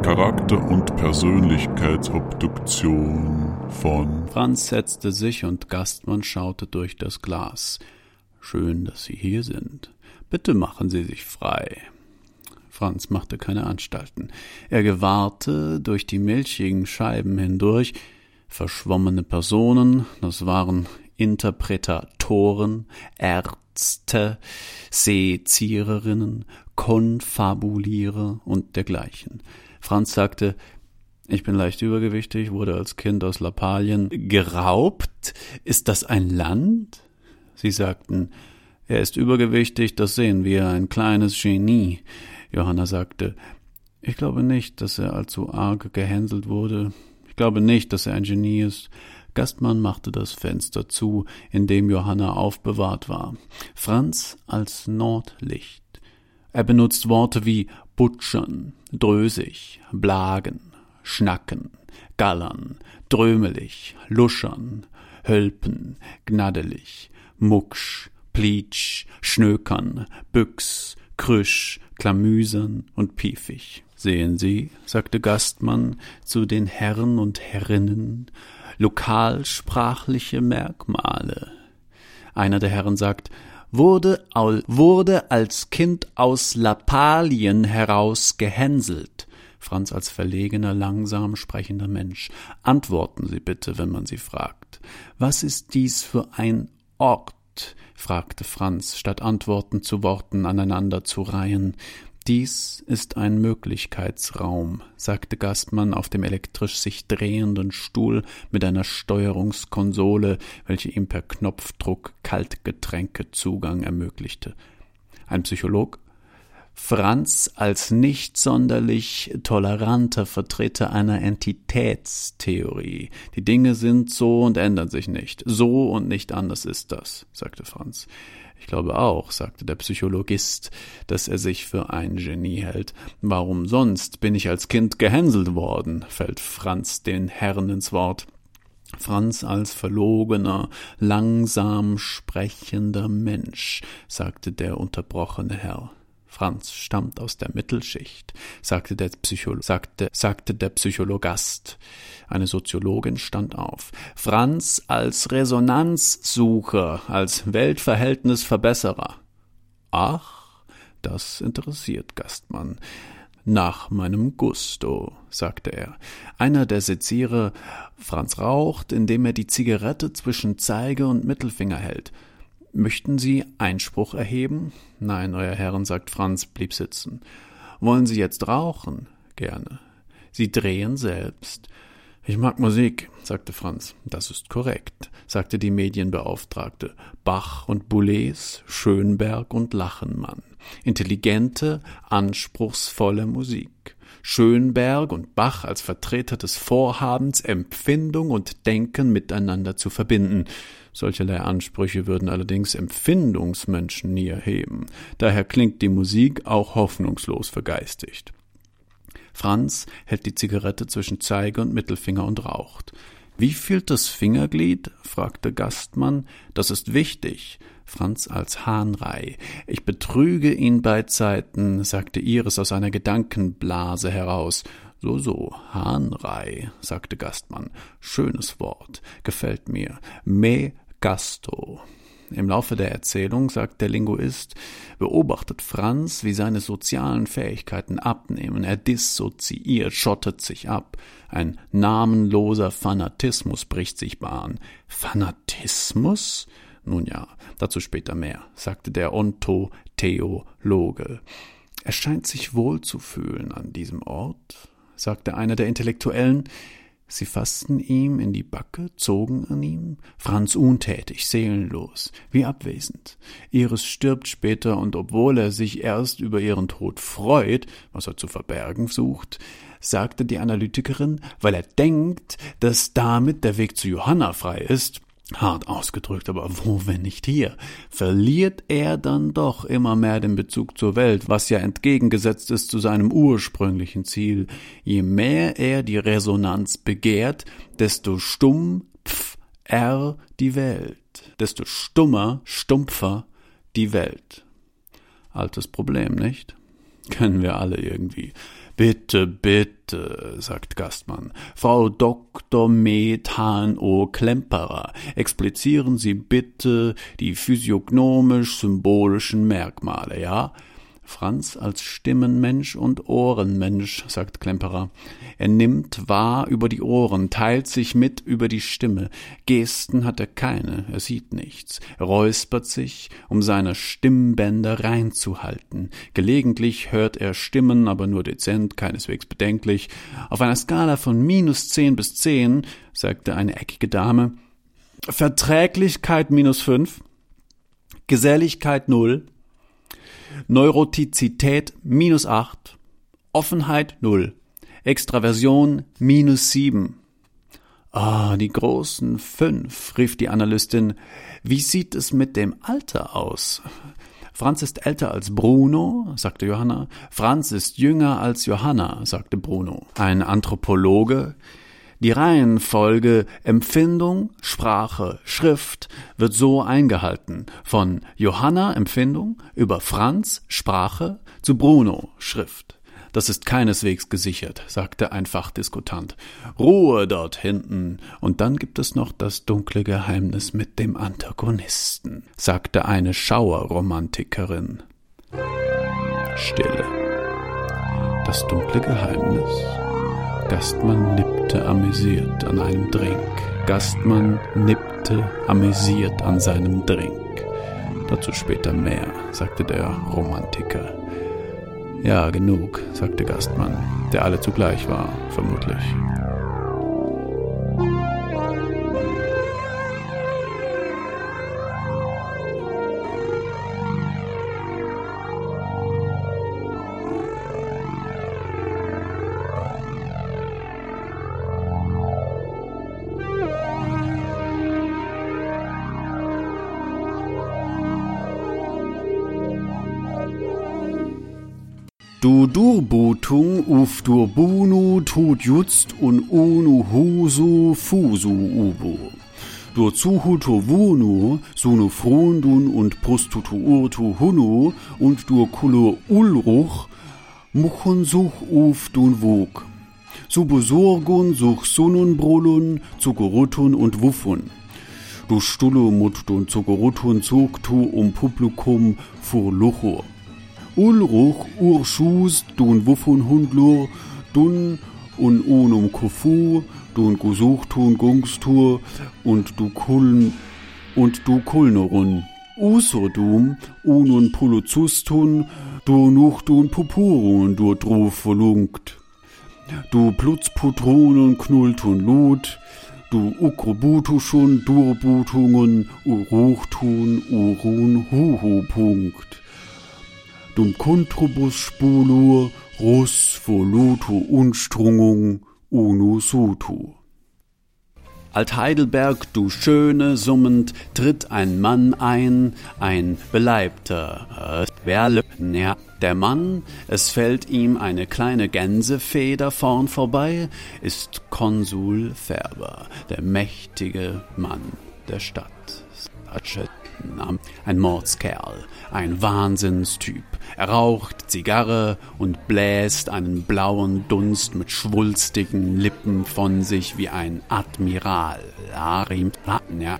Charakter- und Persönlichkeitsobduktion von Franz setzte sich und Gastmann schaute durch das Glas. Schön, dass Sie hier sind. Bitte machen Sie sich frei. Franz machte keine Anstalten. Er gewahrte durch die milchigen Scheiben hindurch verschwommene Personen, das waren Interpretatoren, Ärzte, Seeziererinnen, Konfabulierer und dergleichen. Franz sagte, ich bin leicht übergewichtig, wurde als Kind aus Lappalien geraubt. Ist das ein Land? Sie sagten, er ist übergewichtig, das sehen wir, ein kleines Genie. Johanna sagte, ich glaube nicht, dass er allzu arg gehänselt wurde. Ich glaube nicht, dass er ein Genie ist. Gastmann machte das Fenster zu, in dem Johanna aufbewahrt war. Franz als Nordlicht. Er benutzt Worte wie butschern, drösig, blagen, schnacken, gallern, drömelig, luschern, hölpen, gnadelig, mucksch, plitsch, schnökern, büchs, krüsch, klamüsern und piefig. Sehen Sie, sagte Gastmann zu den Herren und Herrinnen, lokalsprachliche Merkmale. Einer der Herren sagt, wurde, wurde als Kind aus Lappalien heraus gehänselt. Franz als verlegener, langsam sprechender Mensch. Antworten Sie bitte, wenn man Sie fragt. Was ist dies für ein Ort? fragte Franz, statt Antworten zu Worten aneinander zu reihen. Dies ist ein Möglichkeitsraum, sagte Gastmann auf dem elektrisch sich drehenden Stuhl mit einer Steuerungskonsole, welche ihm per Knopfdruck Kaltgetränkezugang ermöglichte. Ein Psycholog? Franz als nicht sonderlich toleranter Vertreter einer Entitätstheorie. Die Dinge sind so und ändern sich nicht. So und nicht anders ist das, sagte Franz. Ich glaube auch, sagte der Psychologist, dass er sich für ein Genie hält. Warum sonst bin ich als Kind gehänselt worden? fällt Franz den Herrn ins Wort. Franz als verlogener, langsam sprechender Mensch, sagte der unterbrochene Herr. Franz stammt aus der Mittelschicht, sagte der, Psycholo sagte, sagte der Psychologast. Eine Soziologin stand auf. Franz als Resonanzsucher, als Weltverhältnisverbesserer. Ach, das interessiert Gastmann. Nach meinem Gusto, sagte er. Einer der Sezierer, Franz raucht, indem er die Zigarette zwischen Zeige und Mittelfinger hält. Möchten Sie Einspruch erheben? Nein, Euer Herren, sagt Franz, blieb sitzen. Wollen Sie jetzt rauchen? Gerne. Sie drehen selbst. Ich mag Musik, sagte Franz. Das ist korrekt, sagte die Medienbeauftragte. Bach und Boulez, Schönberg und Lachenmann. Intelligente, anspruchsvolle Musik. Schönberg und Bach als Vertreter des Vorhabens, Empfindung und Denken miteinander zu verbinden. Solcherlei Ansprüche würden allerdings Empfindungsmenschen nie erheben. Daher klingt die Musik auch hoffnungslos vergeistigt. Franz hält die Zigarette zwischen Zeige und Mittelfinger und raucht. Wie fühlt das Fingerglied? fragte Gastmann. Das ist wichtig. Franz als Hahnrei. Ich betrüge ihn bei Zeiten, sagte Iris aus einer Gedankenblase heraus. So, so, Hahnrei, sagte Gastmann. Schönes Wort, gefällt mir. Me Gasto. Im Laufe der Erzählung, sagt der Linguist, beobachtet Franz, wie seine sozialen Fähigkeiten abnehmen. Er dissoziiert, schottet sich ab. Ein namenloser Fanatismus bricht sich Bahn. Fanatismus? Nun ja, dazu später mehr, sagte der Ontotheologe. Er scheint sich wohl zu fühlen an diesem Ort, sagte einer der Intellektuellen. Sie fassten ihm in die Backe, zogen an ihm, Franz untätig, seelenlos, wie abwesend. Iris stirbt später, und obwohl er sich erst über ihren Tod freut, was er zu verbergen sucht, sagte die Analytikerin, weil er denkt, dass damit der Weg zu Johanna frei ist, Hart ausgedrückt, aber wo, wenn nicht hier? Verliert er dann doch immer mehr den Bezug zur Welt, was ja entgegengesetzt ist zu seinem ursprünglichen Ziel. Je mehr er die Resonanz begehrt, desto stumm, pf, er die Welt, desto stummer, stumpfer die Welt. Altes Problem, nicht? Kennen wir alle irgendwie. Bitte, bitte, sagt Gastmann. Frau Dr. Methan O. Klemperer, explizieren Sie bitte die physiognomisch-symbolischen Merkmale, ja? Franz als Stimmenmensch und Ohrenmensch, sagt Klemperer. Er nimmt wahr über die Ohren, teilt sich mit über die Stimme. Gesten hat er keine, er sieht nichts. Er räuspert sich, um seine Stimmbänder reinzuhalten. Gelegentlich hört er Stimmen, aber nur dezent, keineswegs bedenklich. Auf einer Skala von minus zehn bis zehn, sagte eine eckige Dame, Verträglichkeit minus fünf, Geselligkeit null, Neurotizität minus 8, Offenheit 0, Extraversion minus 7. Ah, die großen fünf, rief die Analystin. Wie sieht es mit dem Alter aus? Franz ist älter als Bruno, sagte Johanna. Franz ist jünger als Johanna, sagte Bruno. Ein Anthropologe die Reihenfolge Empfindung, Sprache, Schrift wird so eingehalten von Johanna Empfindung über Franz Sprache zu Bruno Schrift. Das ist keineswegs gesichert, sagte ein Fachdiskutant. Ruhe dort hinten. Und dann gibt es noch das dunkle Geheimnis mit dem Antagonisten, sagte eine Schauerromantikerin. Stille. Das dunkle Geheimnis Gastmann nippte amüsiert an einem Drink. Gastmann nippte amüsiert an seinem Drink. Dazu später mehr, sagte der Romantiker. Ja, genug, sagte Gastmann, der alle zugleich war, vermutlich. Du Durbutung uf Durbunu tut jutst un unu husu fusu ubu. Dur zuhu tu wunu, sunu frundun und prostutu urtu hunu und dur kulur ulruch, muchun such uf dun wug. Subusurgun such sunun brulun, zugurutun und wuffun. Du stulle mut dun zugurutun zug tu um publikum fur luchur. Ulruch urschus dun wuffun hundlur, dun un unum kufu, dun gusuchtun gungstur und du kuln und du kulnerun. Usodum unun puluzustun, du nuchtun pupurun du druf volungt. Du plutzputrunun knulltun lut, du ukrubutuschun durbutungen uruchtun urun huhu punkt dum contribus spulur rus volutu unstrungung unu sutu. Alt Heidelberg, du Schöne, summend, tritt ein Mann ein, ein Beleibter, äh, Werle, ja, der Mann, es fällt ihm eine kleine Gänsefeder vorn vorbei, ist Konsul Färber, der mächtige Mann der Stadt. Ein Mordskerl, ein Wahnsinnstyp. Er raucht Zigarre und bläst einen blauen Dunst mit schwulstigen Lippen von sich wie ein Admiral.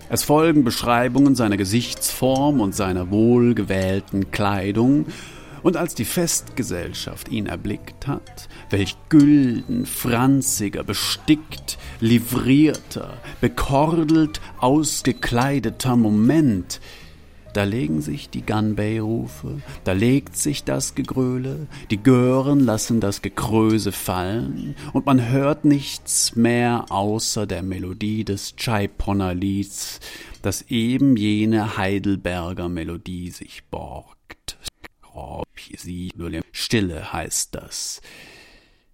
Es folgen Beschreibungen seiner Gesichtsform und seiner wohlgewählten Kleidung, und als die Festgesellschaft ihn erblickt hat, welch gülden, franziger, bestickt, livrierter, bekordelt, ausgekleideter Moment, da legen sich die Gunbay-Rufe, da legt sich das Gegröle, die Gören lassen das Gekröse fallen, und man hört nichts mehr außer der Melodie des Chaiponner-Lieds, das eben jene Heidelberger Melodie sich borgt. Stille heißt das.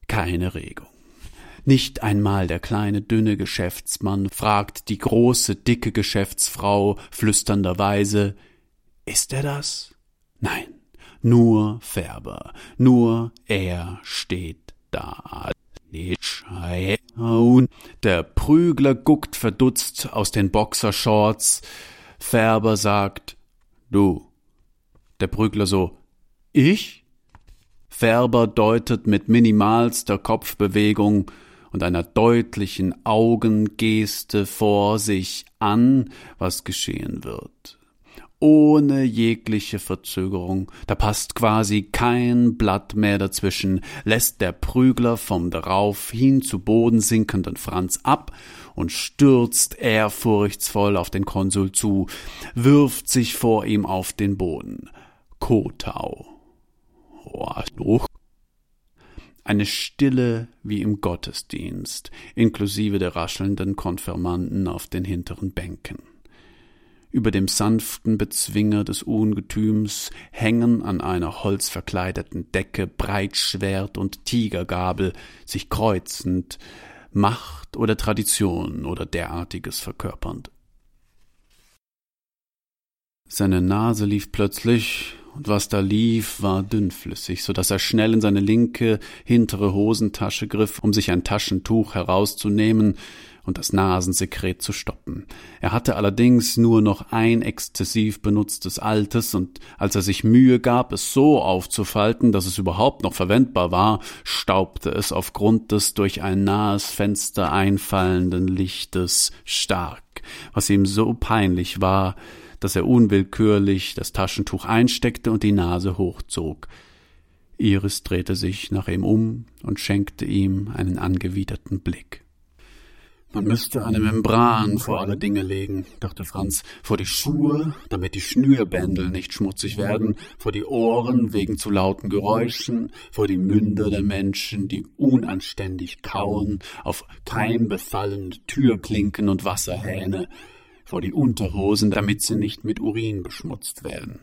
Keine Regung. Nicht einmal der kleine, dünne Geschäftsmann fragt die große, dicke Geschäftsfrau flüsternderweise, ist er das? Nein, nur Färber, nur er steht da. Der Prügler guckt verdutzt aus den Boxershorts. Färber sagt, du. Der Prügler so, ich? Färber deutet mit minimalster Kopfbewegung und einer deutlichen Augengeste vor sich an, was geschehen wird. Ohne jegliche Verzögerung, da passt quasi kein Blatt mehr dazwischen, lässt der Prügler vom daraufhin zu Boden sinkenden Franz ab und stürzt ehrfurchtsvoll auf den Konsul zu, wirft sich vor ihm auf den Boden. Kotau. Eine Stille wie im Gottesdienst, inklusive der raschelnden Konfirmanden auf den hinteren Bänken. Über dem sanften Bezwinger des Ungetüms hängen an einer holzverkleideten Decke Breitschwert und Tigergabel, sich kreuzend, Macht oder Tradition oder derartiges verkörpernd. Seine Nase lief plötzlich und was da lief, war dünnflüssig, so dass er schnell in seine linke, hintere Hosentasche griff, um sich ein Taschentuch herauszunehmen und das Nasensekret zu stoppen. Er hatte allerdings nur noch ein exzessiv benutztes altes, und als er sich Mühe gab, es so aufzufalten, dass es überhaupt noch verwendbar war, staubte es aufgrund des durch ein nahes Fenster einfallenden Lichtes stark, was ihm so peinlich war, dass er unwillkürlich das Taschentuch einsteckte und die Nase hochzog. Iris drehte sich nach ihm um und schenkte ihm einen angewiderten Blick. Man müsste eine Membran vor alle Dinge legen, dachte Franz, vor die Schuhe, damit die Schnürbändel nicht schmutzig werden, vor die Ohren wegen zu lauten Geräuschen, vor die Münder der Menschen, die unanständig kauen, auf kein befallende Türklinken und Wasserhähne, vor die Unterhosen, damit sie nicht mit Urin beschmutzt werden.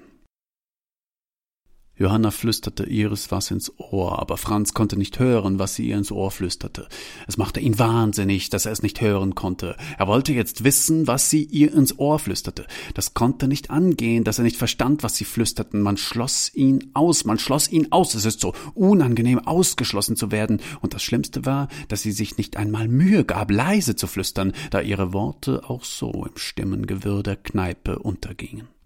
Johanna flüsterte Iris was ins Ohr, aber Franz konnte nicht hören, was sie ihr ins Ohr flüsterte. Es machte ihn wahnsinnig, dass er es nicht hören konnte. Er wollte jetzt wissen, was sie ihr ins Ohr flüsterte. Das konnte nicht angehen, dass er nicht verstand, was sie flüsterten. Man schloss ihn aus, man schloss ihn aus. Es ist so unangenehm, ausgeschlossen zu werden. Und das Schlimmste war, dass sie sich nicht einmal Mühe gab, leise zu flüstern, da ihre Worte auch so im Stimmengewirr der Kneipe untergingen.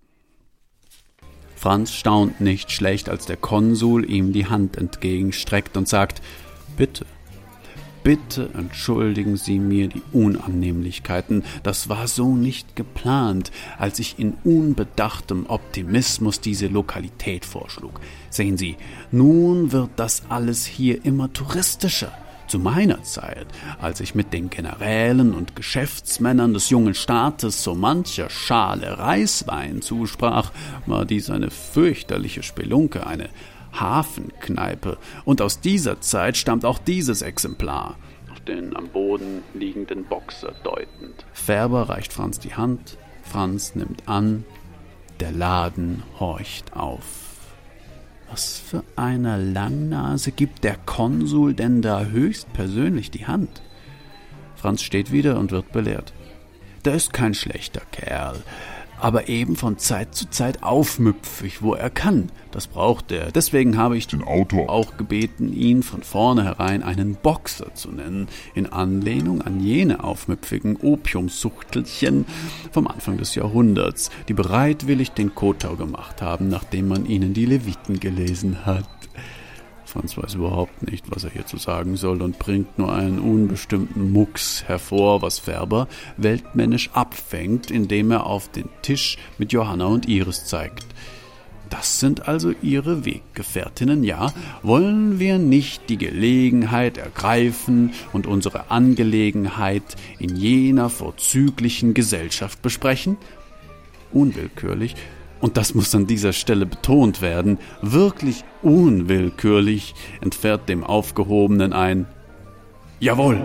Franz staunt nicht schlecht, als der Konsul ihm die Hand entgegenstreckt und sagt Bitte, bitte entschuldigen Sie mir die Unannehmlichkeiten, das war so nicht geplant, als ich in unbedachtem Optimismus diese Lokalität vorschlug. Sehen Sie, nun wird das alles hier immer touristischer. Zu meiner Zeit, als ich mit den Generälen und Geschäftsmännern des jungen Staates so mancher Schale Reiswein zusprach, war dies eine fürchterliche Spelunke, eine Hafenkneipe, und aus dieser Zeit stammt auch dieses Exemplar, auf den am Boden liegenden Boxer deutend. Färber reicht Franz die Hand, Franz nimmt an, der Laden horcht auf. Was für eine Langnase gibt der Konsul denn da höchstpersönlich die Hand? Franz steht wieder und wird belehrt. Der ist kein schlechter Kerl aber eben von Zeit zu Zeit aufmüpfig, wo er kann. Das braucht er. Deswegen habe ich den Autor auch gebeten, ihn von vornherein einen Boxer zu nennen, in Anlehnung an jene aufmüpfigen Opiumsuchtelchen vom Anfang des Jahrhunderts, die bereitwillig den Kotau gemacht haben, nachdem man ihnen die Leviten gelesen hat. Franz weiß überhaupt nicht, was er hierzu sagen soll und bringt nur einen unbestimmten Mucks hervor, was Färber weltmännisch abfängt, indem er auf den Tisch mit Johanna und Iris zeigt. Das sind also Ihre Weggefährtinnen, ja? Wollen wir nicht die Gelegenheit ergreifen und unsere Angelegenheit in jener vorzüglichen Gesellschaft besprechen? Unwillkürlich und das muss an dieser Stelle betont werden, wirklich unwillkürlich entfährt dem Aufgehobenen ein Jawohl.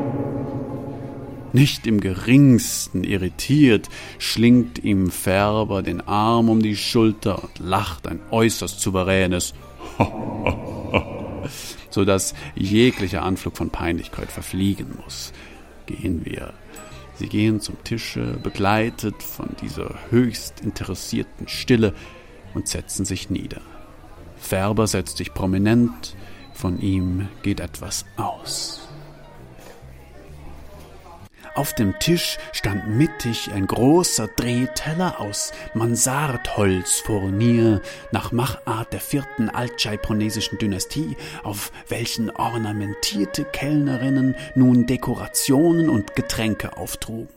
Nicht im geringsten irritiert schlingt ihm Färber den Arm um die Schulter und lacht ein äußerst souveränes so dass jeglicher Anflug von Peinlichkeit verfliegen muss. Gehen wir Sie gehen zum Tische, begleitet von dieser höchst interessierten Stille, und setzen sich nieder. Färber setzt sich prominent, von ihm geht etwas aus. Auf dem Tisch stand mittig ein großer Drehteller aus Mansardholzfurnier nach Machart der vierten altschaiponesischen Dynastie, auf welchen ornamentierte Kellnerinnen nun Dekorationen und Getränke auftrugen.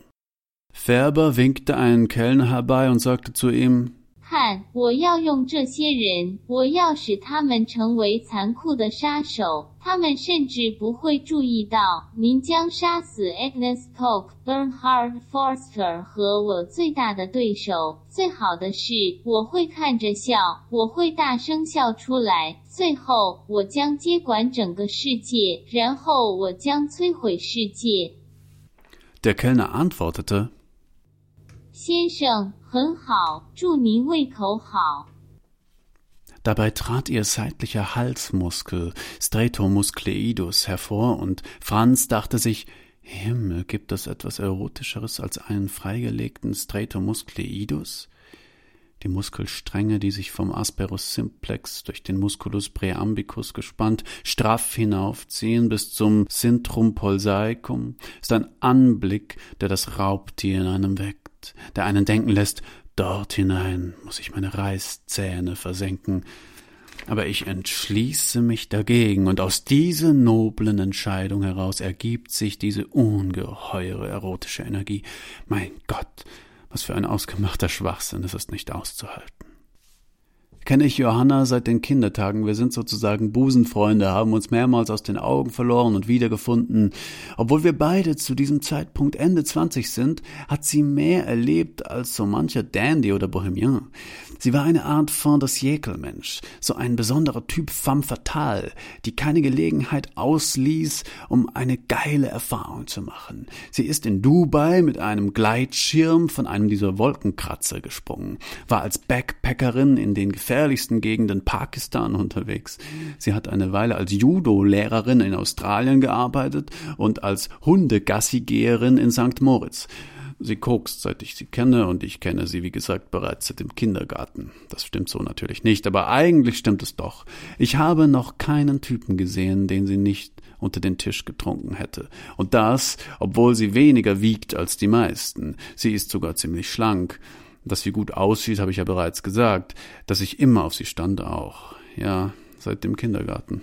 Färber winkte einen Kellner herbei und sagte zu ihm 看，我要用这些人，我要使他们成为残酷的杀手。他们甚至不会注意到，您将杀死 Agnes Koch、Bernhard Forster 和我最大的对手。最好的是，我会看着笑，我会大声笑出来。最后，我将接管整个世界，然后我将摧毁世界。Der Kellner antwortete. 先生，很好，祝您胃口好。Dabei trat ihr seitlicher Halsmuskel, Stratomuscleidus, hervor, und Franz dachte sich, Himmel, gibt es etwas Erotischeres als einen freigelegten Stratomuscleidus? Die Muskelstränge, die sich vom Asperus simplex durch den Musculus preambicus gespannt straff hinaufziehen bis zum Centrum polsaicum, ist ein Anblick, der das Raubtier in einem weckt der einen denken lässt, dort hinein muss ich meine Reißzähne versenken. Aber ich entschließe mich dagegen, und aus dieser noblen Entscheidung heraus ergibt sich diese ungeheure erotische Energie. Mein Gott, was für ein ausgemachter Schwachsinn, es ist nicht auszuhalten. Kenne ich Johanna seit den Kindertagen. Wir sind sozusagen Busenfreunde, haben uns mehrmals aus den Augen verloren und wiedergefunden. Obwohl wir beide zu diesem Zeitpunkt Ende 20 sind, hat sie mehr erlebt als so mancher Dandy oder Bohemian. Sie war eine Art Fin de siècle Mensch, so ein besonderer Typ femme fatale, die keine Gelegenheit ausließ, um eine geile Erfahrung zu machen. Sie ist in Dubai mit einem Gleitschirm von einem dieser Wolkenkratzer gesprungen, war als Backpackerin in den gefährlichsten Gegenden Pakistan unterwegs. Sie hat eine Weile als Judo-Lehrerin in Australien gearbeitet und als Hundegassigeherin in St. Moritz. Sie kokst, seit ich sie kenne, und ich kenne sie, wie gesagt, bereits seit dem Kindergarten. Das stimmt so natürlich nicht, aber eigentlich stimmt es doch. Ich habe noch keinen Typen gesehen, den sie nicht unter den Tisch getrunken hätte. Und das, obwohl sie weniger wiegt als die meisten. Sie ist sogar ziemlich schlank. Dass sie gut aussieht, habe ich ja bereits gesagt. Dass ich immer auf sie stand auch. Ja, seit dem Kindergarten.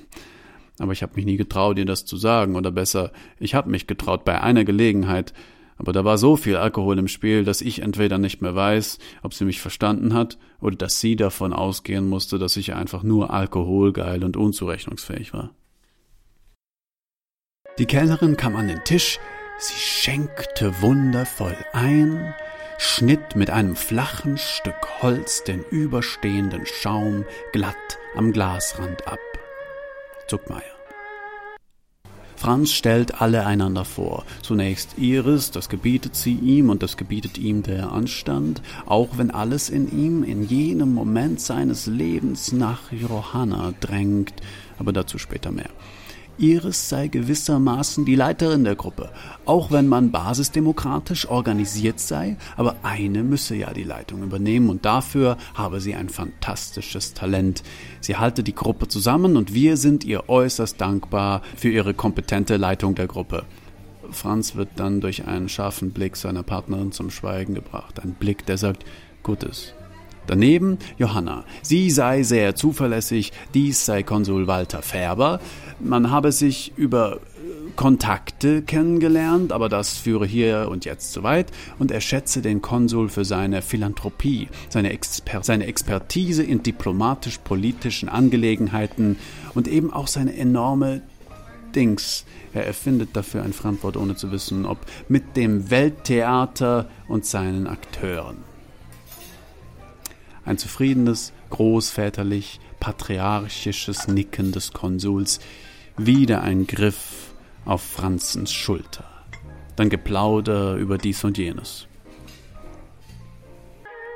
Aber ich habe mich nie getraut, ihr das zu sagen, oder besser, ich habe mich getraut bei einer Gelegenheit, aber da war so viel Alkohol im Spiel, dass ich entweder nicht mehr weiß, ob sie mich verstanden hat, oder dass sie davon ausgehen musste, dass ich einfach nur alkoholgeil und unzurechnungsfähig war. Die Kellnerin kam an den Tisch, sie schenkte wundervoll ein, schnitt mit einem flachen Stück Holz den überstehenden Schaum glatt am Glasrand ab. Zuckmeier. Franz stellt alle einander vor. Zunächst Iris, das gebietet sie ihm und das gebietet ihm der Anstand, auch wenn alles in ihm in jenem Moment seines Lebens nach Johanna drängt, aber dazu später mehr. Iris sei gewissermaßen die Leiterin der Gruppe, auch wenn man basisdemokratisch organisiert sei, aber eine müsse ja die Leitung übernehmen und dafür habe sie ein fantastisches Talent. Sie halte die Gruppe zusammen und wir sind ihr äußerst dankbar für ihre kompetente Leitung der Gruppe. Franz wird dann durch einen scharfen Blick seiner Partnerin zum Schweigen gebracht, ein Blick, der sagt Gutes. Daneben Johanna. Sie sei sehr zuverlässig, dies sei Konsul Walter Färber. Man habe sich über äh, Kontakte kennengelernt, aber das führe hier und jetzt zu weit und er schätze den Konsul für seine Philanthropie, seine, Exper seine Expertise in diplomatisch-politischen Angelegenheiten und eben auch seine enorme Dings. Er erfindet dafür ein Fremdwort, ohne zu wissen, ob mit dem Welttheater und seinen Akteuren. Ein zufriedenes, großväterlich, patriarchisches Nicken des Konsuls, wieder ein Griff auf Franzens Schulter. Dann Geplauder über dies und jenes.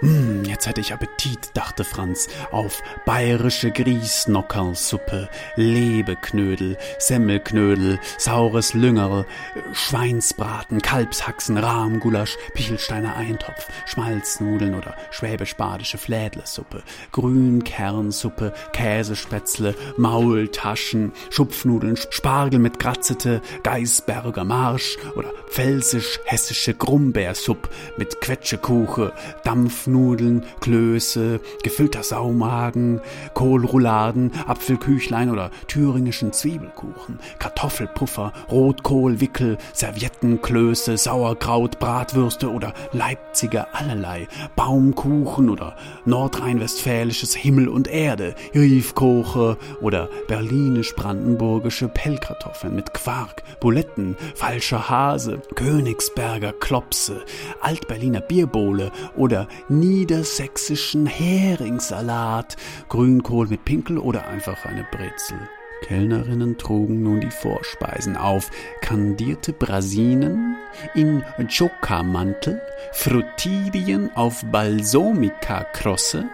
Hm, jetzt hätte ich Appetit, dachte Franz, auf bayerische Griesnockerlsuppe, Lebeknödel, Semmelknödel, saures Lüngerl, Schweinsbraten, Kalbshaxen, Rahmgulasch, Pichelsteiner Eintopf, Schmalznudeln oder schwäbisch-badische Flädlersuppe, Grünkernsuppe, Käsespätzle, Maultaschen, Schupfnudeln, Spargel mit Gratzete, Geisberger Marsch oder pfälzisch-hessische Grumbeersuppe mit Quetschekuche, Dampf Nudeln, Klöße, gefüllter Saumagen, Kohlrouladen, Apfelküchlein oder thüringischen Zwiebelkuchen, Kartoffelpuffer, Rotkohlwickel, Servietten, Klöße, Sauerkraut, Bratwürste oder Leipziger allerlei, Baumkuchen oder nordrhein-westfälisches Himmel und Erde, Riefkoche oder berlinisch-brandenburgische Pellkartoffeln mit Quark, Buletten, falscher Hase, Königsberger Klopse, Altberliner Bierbowle oder niedersächsischen Heringssalat, Grünkohl mit Pinkel oder einfach eine Brezel. Kellnerinnen trugen nun die Vorspeisen auf, kandierte Brasinen in Jokamantel, Frutidien auf Balsomika-Krosse,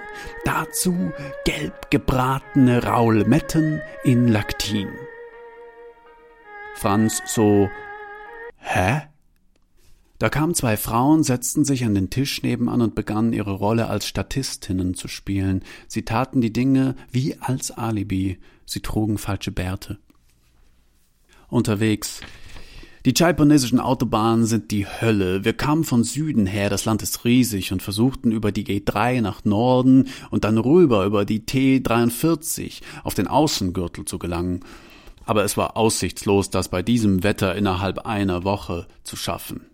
dazu gelb gebratene Raulmetten in Laktin. Franz so, hä? Da kamen zwei Frauen, setzten sich an den Tisch nebenan und begannen ihre Rolle als Statistinnen zu spielen. Sie taten die Dinge wie als Alibi. Sie trugen falsche Bärte. Unterwegs. Die chaiponesischen Autobahnen sind die Hölle. Wir kamen von Süden her, das Land ist riesig, und versuchten über die G3 nach Norden und dann rüber über die T43 auf den Außengürtel zu gelangen. Aber es war aussichtslos, das bei diesem Wetter innerhalb einer Woche zu schaffen.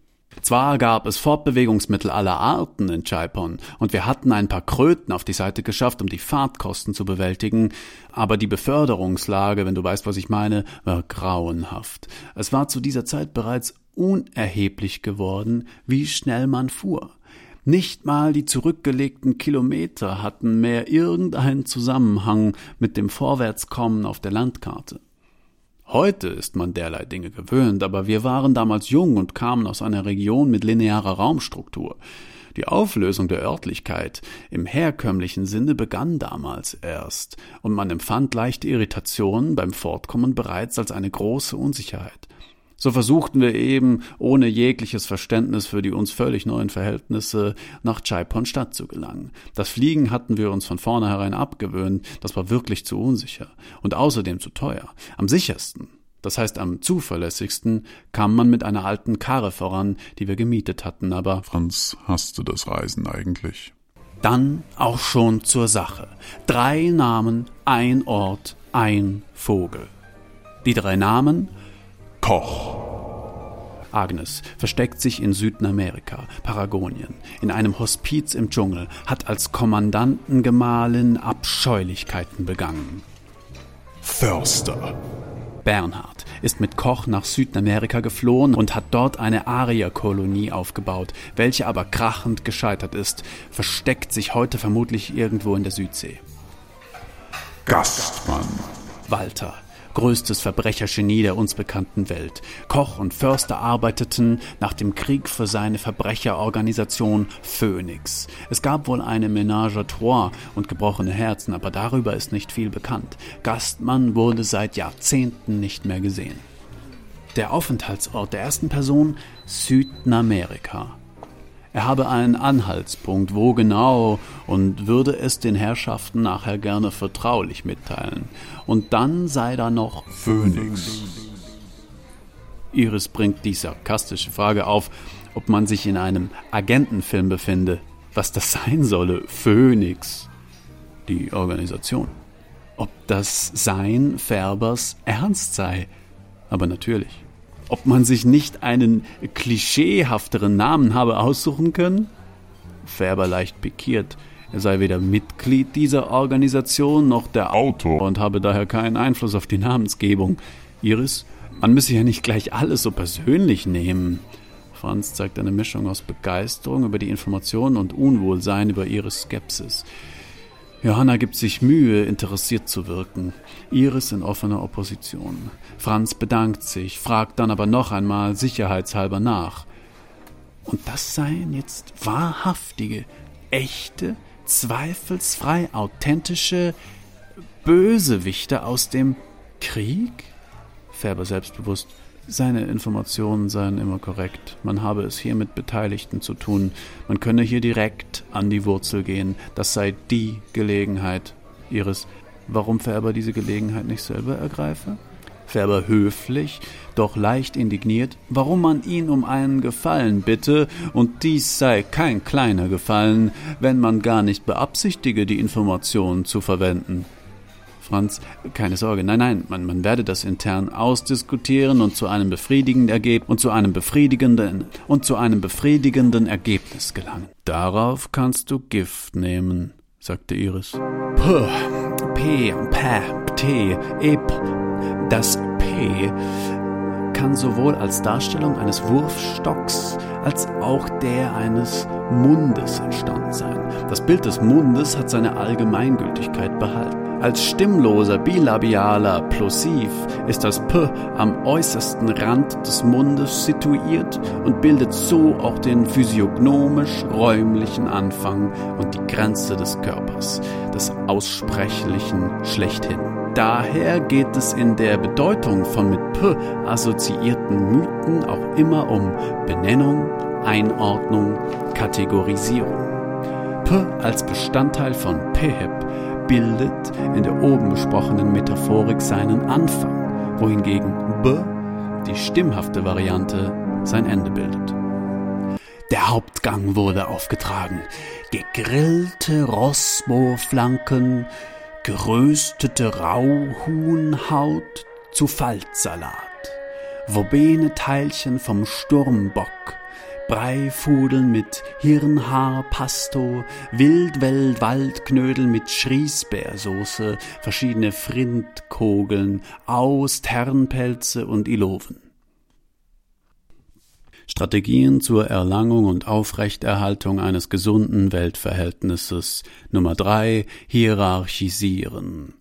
Zwar gab es Fortbewegungsmittel aller Arten in Chaipon und wir hatten ein paar Kröten auf die Seite geschafft, um die Fahrtkosten zu bewältigen, aber die Beförderungslage, wenn du weißt, was ich meine, war grauenhaft. Es war zu dieser Zeit bereits unerheblich geworden, wie schnell man fuhr. Nicht mal die zurückgelegten Kilometer hatten mehr irgendeinen Zusammenhang mit dem Vorwärtskommen auf der Landkarte. Heute ist man derlei Dinge gewöhnt, aber wir waren damals jung und kamen aus einer Region mit linearer Raumstruktur. Die Auflösung der Örtlichkeit im herkömmlichen Sinne begann damals erst, und man empfand leichte Irritationen beim Fortkommen bereits als eine große Unsicherheit. So versuchten wir eben, ohne jegliches Verständnis für die uns völlig neuen Verhältnisse, nach Chaipon Stadt zu gelangen. Das Fliegen hatten wir uns von vornherein abgewöhnt, das war wirklich zu unsicher und außerdem zu teuer. Am sichersten, das heißt am zuverlässigsten, kam man mit einer alten Karre voran, die wir gemietet hatten, aber Franz hasste das Reisen eigentlich. Dann auch schon zur Sache. Drei Namen, ein Ort, ein Vogel. Die drei Namen Koch. Agnes versteckt sich in Südamerika, Paragonien, in einem Hospiz im Dschungel, hat als Kommandantengemahlin Abscheulichkeiten begangen. Förster. Bernhard ist mit Koch nach Südamerika geflohen und hat dort eine Arierkolonie aufgebaut, welche aber krachend gescheitert ist, versteckt sich heute vermutlich irgendwo in der Südsee. Gastmann. Walter größtes Verbrechergenie der uns bekannten Welt. Koch und Förster arbeiteten nach dem Krieg für seine Verbrecherorganisation Phoenix. Es gab wohl eine Ménage à trois und gebrochene Herzen, aber darüber ist nicht viel bekannt. Gastmann wurde seit Jahrzehnten nicht mehr gesehen. Der Aufenthaltsort der ersten Person Südamerika. Er habe einen Anhaltspunkt, wo genau, und würde es den Herrschaften nachher gerne vertraulich mitteilen. Und dann sei da noch Phönix. Iris bringt die sarkastische Frage auf, ob man sich in einem Agentenfilm befinde. Was das sein solle, Phönix. Die Organisation. Ob das Sein Färbers ernst sei. Aber natürlich ob man sich nicht einen klischeehafteren Namen habe aussuchen können? Färber leicht pikiert. Er sei weder Mitglied dieser Organisation noch der Autor und habe daher keinen Einfluss auf die Namensgebung. Iris, man müsse ja nicht gleich alles so persönlich nehmen. Franz zeigt eine Mischung aus Begeisterung über die Informationen und Unwohlsein über Iris Skepsis. Johanna gibt sich Mühe, interessiert zu wirken. Iris in offener Opposition. Franz bedankt sich, fragt dann aber noch einmal sicherheitshalber nach. Und das seien jetzt wahrhaftige, echte, zweifelsfrei authentische Bösewichte aus dem Krieg? Färber selbstbewusst. Seine Informationen seien immer korrekt. Man habe es hier mit Beteiligten zu tun. Man könne hier direkt an die Wurzel gehen. Das sei die Gelegenheit. Iris, warum Färber diese Gelegenheit nicht selber ergreife? Färber höflich, doch leicht indigniert, warum man ihn um einen Gefallen bitte, und dies sei kein kleiner Gefallen, wenn man gar nicht beabsichtige, die Informationen zu verwenden. Franz, keine Sorge, nein, nein, man, man werde das intern ausdiskutieren und zu einem befriedigenden Ergebnis und zu einem befriedigenden und zu einem befriedigenden Ergebnis gelangen. Darauf kannst du Gift nehmen, sagte Iris. Puh, P, P, T, Ep. Das P kann sowohl als Darstellung eines Wurfstocks als auch der eines Mundes entstanden sein. Das Bild des Mundes hat seine Allgemeingültigkeit behalten. Als stimmloser bilabialer Plosiv ist das P am äußersten Rand des Mundes situiert und bildet so auch den physiognomisch-räumlichen Anfang und die Grenze des Körpers, des Aussprechlichen schlechthin. Daher geht es in der Bedeutung von mit P assoziierten Mythen auch immer um Benennung, Einordnung, Kategorisierung. P als Bestandteil von Peheb bildet in der oben besprochenen Metaphorik seinen Anfang, wohingegen B, die stimmhafte Variante, sein Ende bildet. Der Hauptgang wurde aufgetragen. Gegrillte Rosbo-Flanken, geröstete Rauhuhnhaut zu Faltsalat, Wobene-Teilchen vom Sturmbock, Breifudeln mit Hirnhaar, Pasto, Wildwelt, Waldknödel mit Schriesbeersoße, verschiedene Frindkogeln, Aus, Ternpelze und Iloven. Strategien zur Erlangung und Aufrechterhaltung eines gesunden Weltverhältnisses. Nummer drei, hierarchisieren.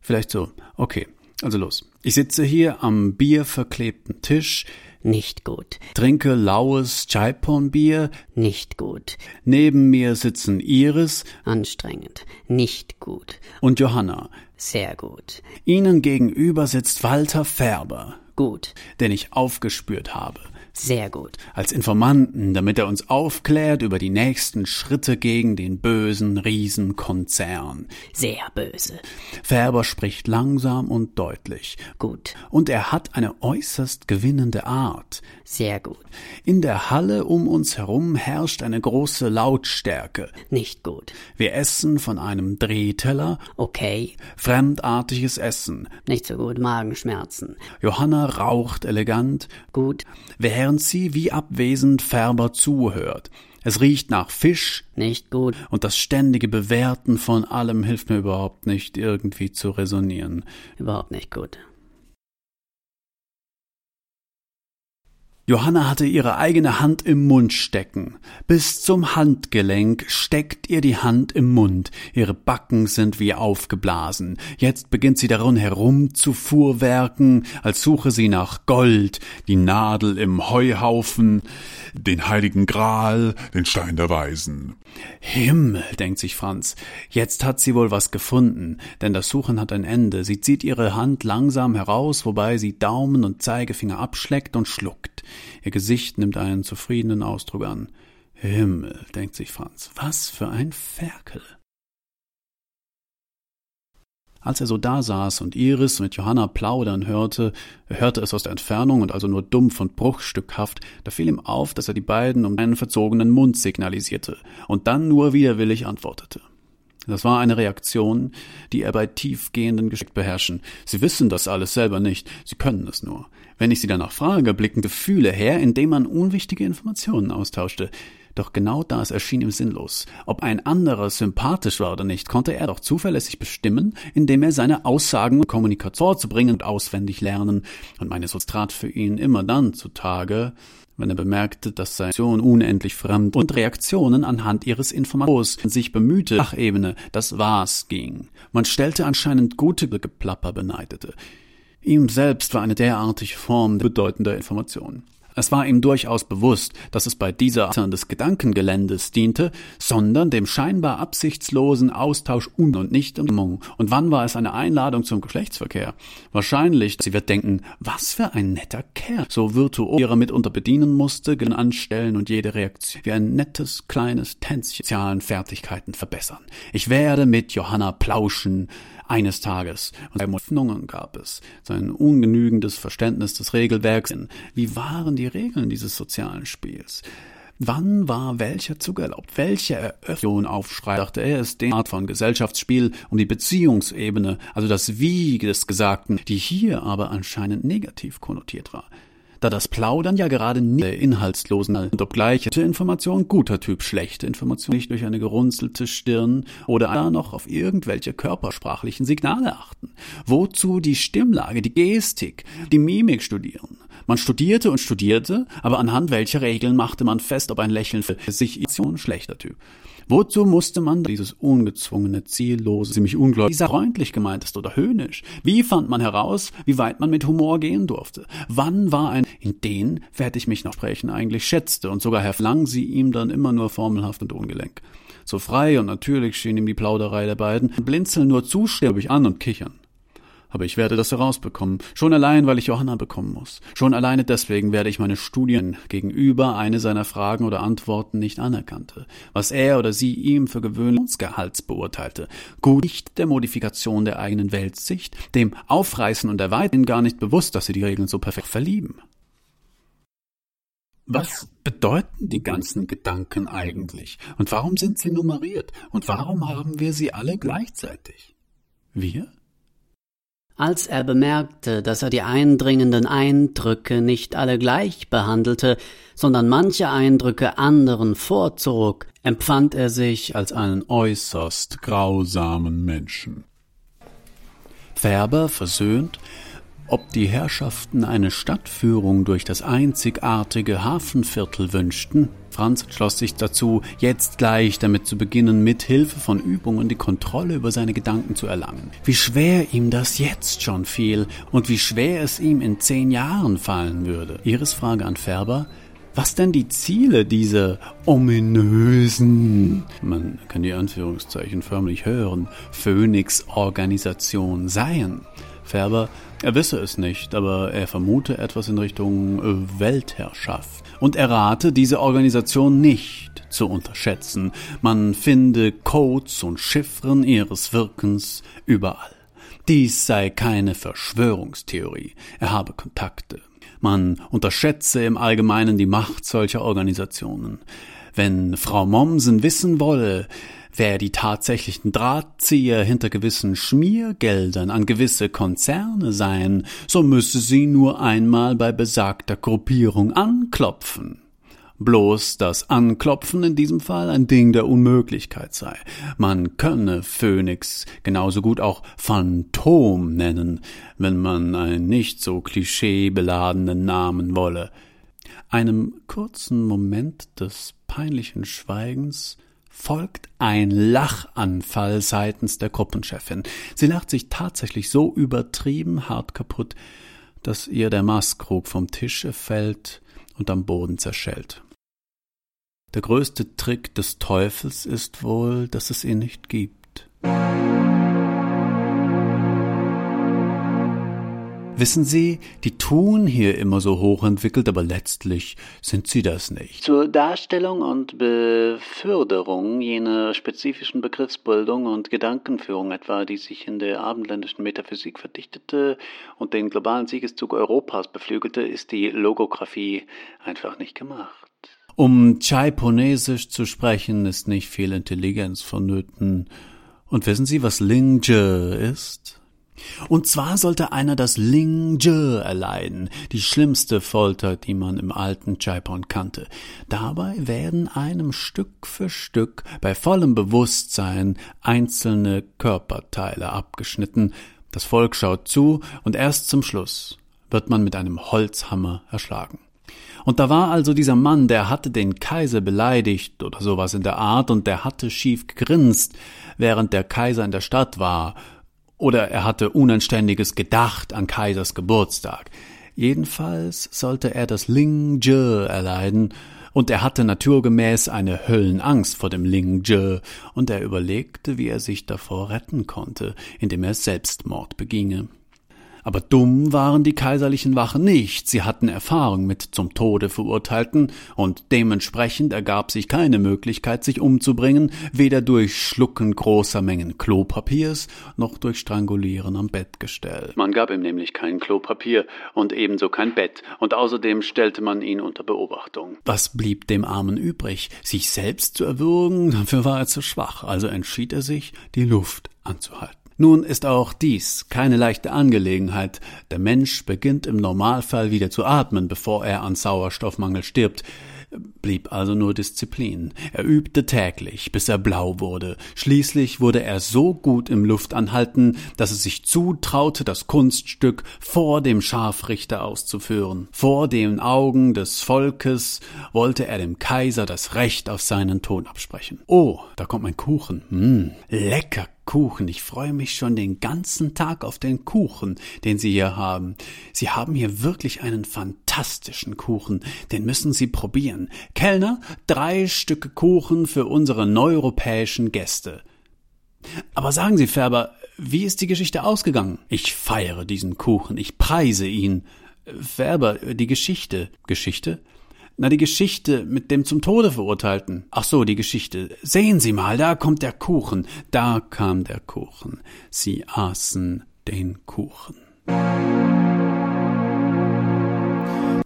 Vielleicht so. Okay, also los. Ich sitze hier am bierverklebten Tisch, Nicht gut. trinke laues Chaiponbier, Nicht gut. neben mir sitzen Iris Anstrengend. Nicht gut. und Johanna. Sehr gut. Ihnen gegenüber sitzt Walter Färber, Gut. den ich aufgespürt habe. Sehr gut. als Informanten, damit er uns aufklärt über die nächsten Schritte gegen den bösen Riesenkonzern. Sehr böse. Färber spricht langsam und deutlich. Gut. Und er hat eine äußerst gewinnende Art. Sehr gut. In der Halle um uns herum herrscht eine große Lautstärke. Nicht gut. Wir essen von einem Drehteller, Okay. fremdartiges Essen. Nicht so gut. Magenschmerzen. Johanna raucht elegant, Gut. während sie wie abwesend Färber zuhört. Es riecht nach Fisch, Nicht gut. Und das ständige Bewerten von allem hilft mir überhaupt nicht, irgendwie zu resonieren. Überhaupt nicht gut. Johanna hatte ihre eigene Hand im Mund stecken. Bis zum Handgelenk steckt ihr die Hand im Mund. Ihre Backen sind wie aufgeblasen. Jetzt beginnt sie darin herum zu fuhrwerken, als suche sie nach Gold, die Nadel im Heuhaufen. Den heiligen Gral, den Stein der Weisen. Himmel, denkt sich Franz, jetzt hat sie wohl was gefunden, denn das Suchen hat ein Ende. Sie zieht ihre Hand langsam heraus, wobei sie Daumen und Zeigefinger abschleckt und schluckt. Ihr Gesicht nimmt einen zufriedenen Ausdruck an. Himmel, denkt sich Franz, was für ein Ferkel. Als er so da saß und Iris mit Johanna plaudern hörte, er hörte es aus der Entfernung und also nur dumpf und bruchstückhaft, da fiel ihm auf, dass er die beiden um einen verzogenen Mund signalisierte und dann nur widerwillig antwortete. Das war eine Reaktion, die er bei tiefgehenden Geschick beherrschen. Sie wissen das alles selber nicht, sie können es nur. Wenn ich sie danach frage, blicken Gefühle her, indem man unwichtige Informationen austauschte. Doch genau das erschien ihm sinnlos. Ob ein anderer sympathisch war oder nicht, konnte er doch zuverlässig bestimmen, indem er seine Aussagen und Kommunikation vorzubringen und auswendig lernen. Und meine Sus trat für ihn immer dann zutage, wenn er bemerkte, dass seine Aktion unendlich fremd und Reaktionen anhand ihres Informations sich bemühte, Sachebene, das Was ging. Man stellte anscheinend gute Geplapper beneidete. Ihm selbst war eine derartige Form bedeutender Information. Es war ihm durchaus bewusst, dass es bei dieser Art des Gedankengeländes diente, sondern dem scheinbar absichtslosen Austausch un und nicht um Und wann war es eine Einladung zum Geschlechtsverkehr? Wahrscheinlich, sie wird denken, was für ein netter Kerl, so virtuos ihrer mitunter bedienen musste, anstellen und jede Reaktion wie ein nettes kleines Tänzchen sozialen Fertigkeiten verbessern. Ich werde mit Johanna plauschen, eines Tages. Und Hoffnungen gab es. Sein ungenügendes Verständnis des Regelwerks. Wie waren die Regeln dieses sozialen Spiels? Wann war welcher Zug erlaubt? Welche Eröffnung Aufschrei, dachte er, ist die Art von Gesellschaftsspiel um die Beziehungsebene, also das Wie des Gesagten, die hier aber anscheinend negativ konnotiert war da das Plaudern ja gerade nicht inhaltslosen und obgleich Information guter Typ, schlechte Information nicht durch eine gerunzelte Stirn oder da noch auf irgendwelche körpersprachlichen Signale achten. Wozu die Stimmlage, die Gestik, die Mimik studieren? Man studierte und studierte, aber anhand welcher Regeln machte man fest, ob ein Lächeln für sich schlechter Typ. Wozu musste man dieses ungezwungene, ziellose, ziemlich ungläubig, freundlich gemeint ist oder höhnisch? Wie fand man heraus, wie weit man mit Humor gehen durfte? Wann war ein, in den werde ich mich noch sprechen, eigentlich schätzte und sogar herflang sie ihm dann immer nur formelhaft und ungelenk. So frei und natürlich schien ihm die Plauderei der beiden, blinzeln nur zustimmig an und kichern. Aber ich werde das herausbekommen. Schon allein, weil ich Johanna bekommen muss. Schon alleine deswegen werde ich meine Studien gegenüber eine seiner Fragen oder Antworten nicht anerkannte. Was er oder sie ihm für Gewöhnungsgehalts beurteilte. Gut nicht der Modifikation der eigenen Weltsicht, dem Aufreißen und Erweitern gar nicht bewusst, dass sie die Regeln so perfekt verlieben. Was bedeuten die ganzen Gedanken eigentlich? Und warum sind sie nummeriert? Und warum haben wir sie alle gleichzeitig? Wir? Als er bemerkte, dass er die eindringenden Eindrücke nicht alle gleich behandelte, sondern manche Eindrücke anderen vorzog, empfand er sich als einen äußerst grausamen Menschen. Färber, versöhnt, ob die Herrschaften eine Stadtführung durch das einzigartige Hafenviertel wünschten. Franz schloss sich dazu, jetzt gleich damit zu beginnen, mit Hilfe von Übungen die Kontrolle über seine Gedanken zu erlangen. Wie schwer ihm das jetzt schon fiel und wie schwer es ihm in zehn Jahren fallen würde. Iris Frage an Färber, was denn die Ziele dieser ominösen, man kann die Anführungszeichen förmlich hören, Phoenix-Organisation seien. Färber, er wisse es nicht, aber er vermute etwas in Richtung äh, Weltherrschaft. Und er rate, diese Organisation nicht zu unterschätzen. Man finde Codes und Chiffren ihres Wirkens überall. Dies sei keine Verschwörungstheorie. Er habe Kontakte. Man unterschätze im Allgemeinen die Macht solcher Organisationen. Wenn Frau Mommsen wissen wolle, wer die tatsächlichen Drahtzieher hinter gewissen Schmiergeldern an gewisse Konzerne seien, so müsse sie nur einmal bei besagter Gruppierung anklopfen. Bloß das Anklopfen in diesem Fall ein Ding der Unmöglichkeit sei. Man könne Phönix genauso gut auch Phantom nennen, wenn man einen nicht so klischeebeladenen Namen wolle. Einem kurzen Moment des peinlichen Schweigens folgt ein Lachanfall seitens der Gruppenchefin. Sie lacht sich tatsächlich so übertrieben hart kaputt, dass ihr der Maßkrug vom Tische fällt und am Boden zerschellt. Der größte Trick des Teufels ist wohl, dass es ihn nicht gibt. Wissen Sie, die tun hier immer so hochentwickelt, aber letztlich sind sie das nicht. Zur Darstellung und Beförderung jener spezifischen Begriffsbildung und Gedankenführung etwa, die sich in der abendländischen Metaphysik verdichtete und den globalen Siegeszug Europas beflügelte, ist die Logographie einfach nicht gemacht. Um Chaiponesisch zu sprechen, ist nicht viel Intelligenz vonnöten. Und wissen Sie, was Lingje ist? Und zwar sollte einer das Lingje erleiden, die schlimmste Folter, die man im alten Chaipon kannte. Dabei werden einem Stück für Stück bei vollem Bewusstsein einzelne Körperteile abgeschnitten. Das Volk schaut zu und erst zum Schluss wird man mit einem Holzhammer erschlagen. Und da war also dieser Mann, der hatte den Kaiser beleidigt oder sowas in der Art und der hatte schief gegrinst, während der Kaiser in der Stadt war. Oder er hatte Unanständiges gedacht an Kaisers Geburtstag. Jedenfalls sollte er das Ling Je erleiden, und er hatte naturgemäß eine Höllenangst vor dem Ling Je, und er überlegte, wie er sich davor retten konnte, indem er Selbstmord beginge. Aber dumm waren die kaiserlichen Wachen nicht, sie hatten Erfahrung mit zum Tode Verurteilten, und dementsprechend ergab sich keine Möglichkeit, sich umzubringen, weder durch Schlucken großer Mengen Klopapiers noch durch Strangulieren am Bettgestell. Man gab ihm nämlich kein Klopapier und ebenso kein Bett, und außerdem stellte man ihn unter Beobachtung. Was blieb dem Armen übrig? Sich selbst zu erwürgen? Dafür war er zu schwach, also entschied er sich, die Luft anzuhalten. Nun ist auch dies keine leichte Angelegenheit. Der Mensch beginnt im Normalfall wieder zu atmen, bevor er an Sauerstoffmangel stirbt blieb also nur Disziplin. Er übte täglich, bis er blau wurde. Schließlich wurde er so gut im Luftanhalten, dass es sich zutraute, das Kunststück vor dem Scharfrichter auszuführen. Vor den Augen des Volkes wollte er dem Kaiser das Recht auf seinen Ton absprechen. Oh, da kommt mein Kuchen. Hm, lecker Kuchen. Ich freue mich schon den ganzen Tag auf den Kuchen, den Sie hier haben. Sie haben hier wirklich einen fantastischen Kuchen. Den müssen Sie probieren. Kellner, drei Stücke Kuchen für unsere neuropäischen Gäste. Aber sagen Sie, Färber, wie ist die Geschichte ausgegangen? Ich feiere diesen Kuchen, ich preise ihn. Färber, die Geschichte. Geschichte? Na, die Geschichte mit dem zum Tode verurteilten. Ach so, die Geschichte. Sehen Sie mal, da kommt der Kuchen. Da kam der Kuchen. Sie aßen den Kuchen.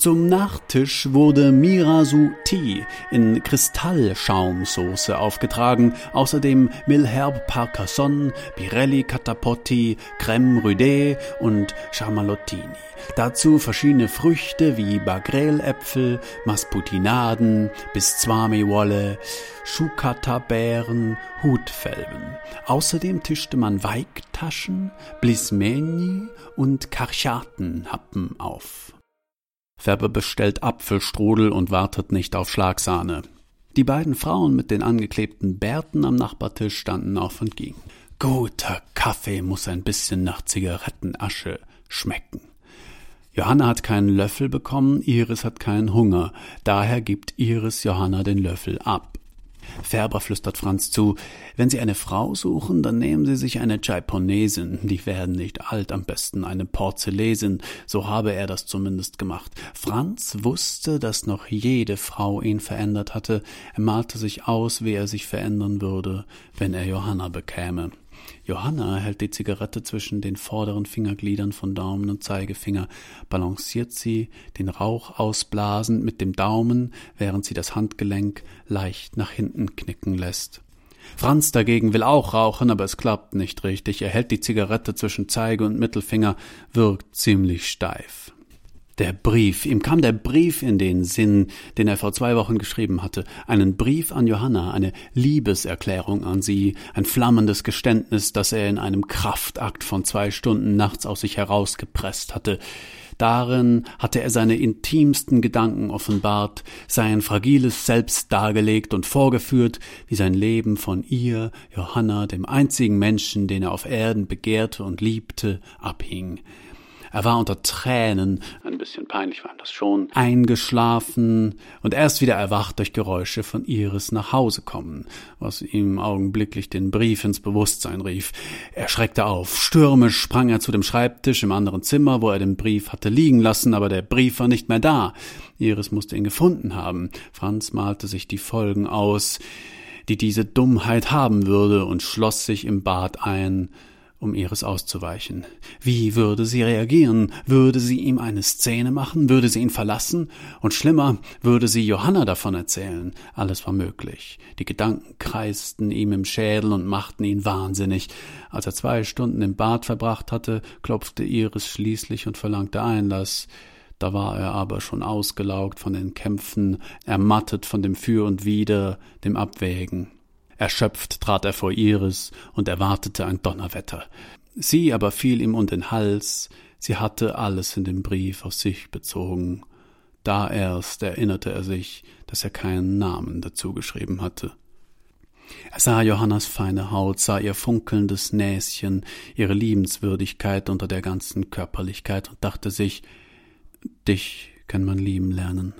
Zum Nachtisch wurde Mirasu Tee in Kristallschaumsoße aufgetragen, außerdem Milherb Parcasson, Birelli Catapotti, Crème Rudé und Charmalottini. Dazu verschiedene Früchte wie Bagreläpfel, Masputinaden, Biswami-Wolle, Schukata-Beeren, Hutfelben. Außerdem tischte man Weigtaschen, Blismeni und Karchatenhappen auf. Färber bestellt Apfelstrudel und wartet nicht auf Schlagsahne. Die beiden Frauen mit den angeklebten Bärten am Nachbartisch standen auf und gingen. Guter Kaffee muss ein bisschen nach Zigarettenasche schmecken. Johanna hat keinen Löffel bekommen, Iris hat keinen Hunger, daher gibt Iris Johanna den Löffel ab. Färber flüstert Franz zu, wenn Sie eine Frau suchen, dann nehmen Sie sich eine Japonesin, die werden nicht alt, am besten eine Porzelläsin, so habe er das zumindest gemacht. Franz wusste, dass noch jede Frau ihn verändert hatte, er malte sich aus, wie er sich verändern würde, wenn er Johanna bekäme. Johanna hält die Zigarette zwischen den vorderen Fingergliedern von Daumen und Zeigefinger, balanciert sie, den Rauch ausblasend mit dem Daumen, während sie das Handgelenk leicht nach hinten knicken lässt. Franz dagegen will auch rauchen, aber es klappt nicht richtig. Er hält die Zigarette zwischen Zeige und Mittelfinger, wirkt ziemlich steif. Der Brief. Ihm kam der Brief in den Sinn, den er vor zwei Wochen geschrieben hatte. Einen Brief an Johanna, eine Liebeserklärung an sie, ein flammendes Geständnis, das er in einem Kraftakt von zwei Stunden nachts aus sich herausgepresst hatte. Darin hatte er seine intimsten Gedanken offenbart, sein fragiles Selbst dargelegt und vorgeführt, wie sein Leben von ihr, Johanna, dem einzigen Menschen, den er auf Erden begehrte und liebte, abhing. Er war unter Tränen, ein bisschen peinlich war ihm das schon, eingeschlafen und erst wieder erwacht durch Geräusche von Iris nach Hause kommen, was ihm augenblicklich den Brief ins Bewusstsein rief. Er schreckte auf. Stürmisch sprang er zu dem Schreibtisch im anderen Zimmer, wo er den Brief hatte liegen lassen, aber der Brief war nicht mehr da. Iris musste ihn gefunden haben. Franz malte sich die Folgen aus, die diese Dummheit haben würde, und schloss sich im Bad ein, um Iris auszuweichen. Wie würde sie reagieren? Würde sie ihm eine Szene machen? Würde sie ihn verlassen? Und schlimmer, würde sie Johanna davon erzählen? Alles war möglich. Die Gedanken kreisten ihm im Schädel und machten ihn wahnsinnig. Als er zwei Stunden im Bad verbracht hatte, klopfte Iris schließlich und verlangte Einlass. Da war er aber schon ausgelaugt von den Kämpfen, ermattet von dem Für und Wider, dem Abwägen. Erschöpft trat er vor Iris und erwartete ein Donnerwetter. Sie aber fiel ihm um den Hals, sie hatte alles in dem Brief auf sich bezogen. Da erst erinnerte er sich, dass er keinen Namen dazu geschrieben hatte. Er sah Johannas feine Haut, sah ihr funkelndes Näschen, ihre Liebenswürdigkeit unter der ganzen Körperlichkeit und dachte sich, dich kann man lieben lernen.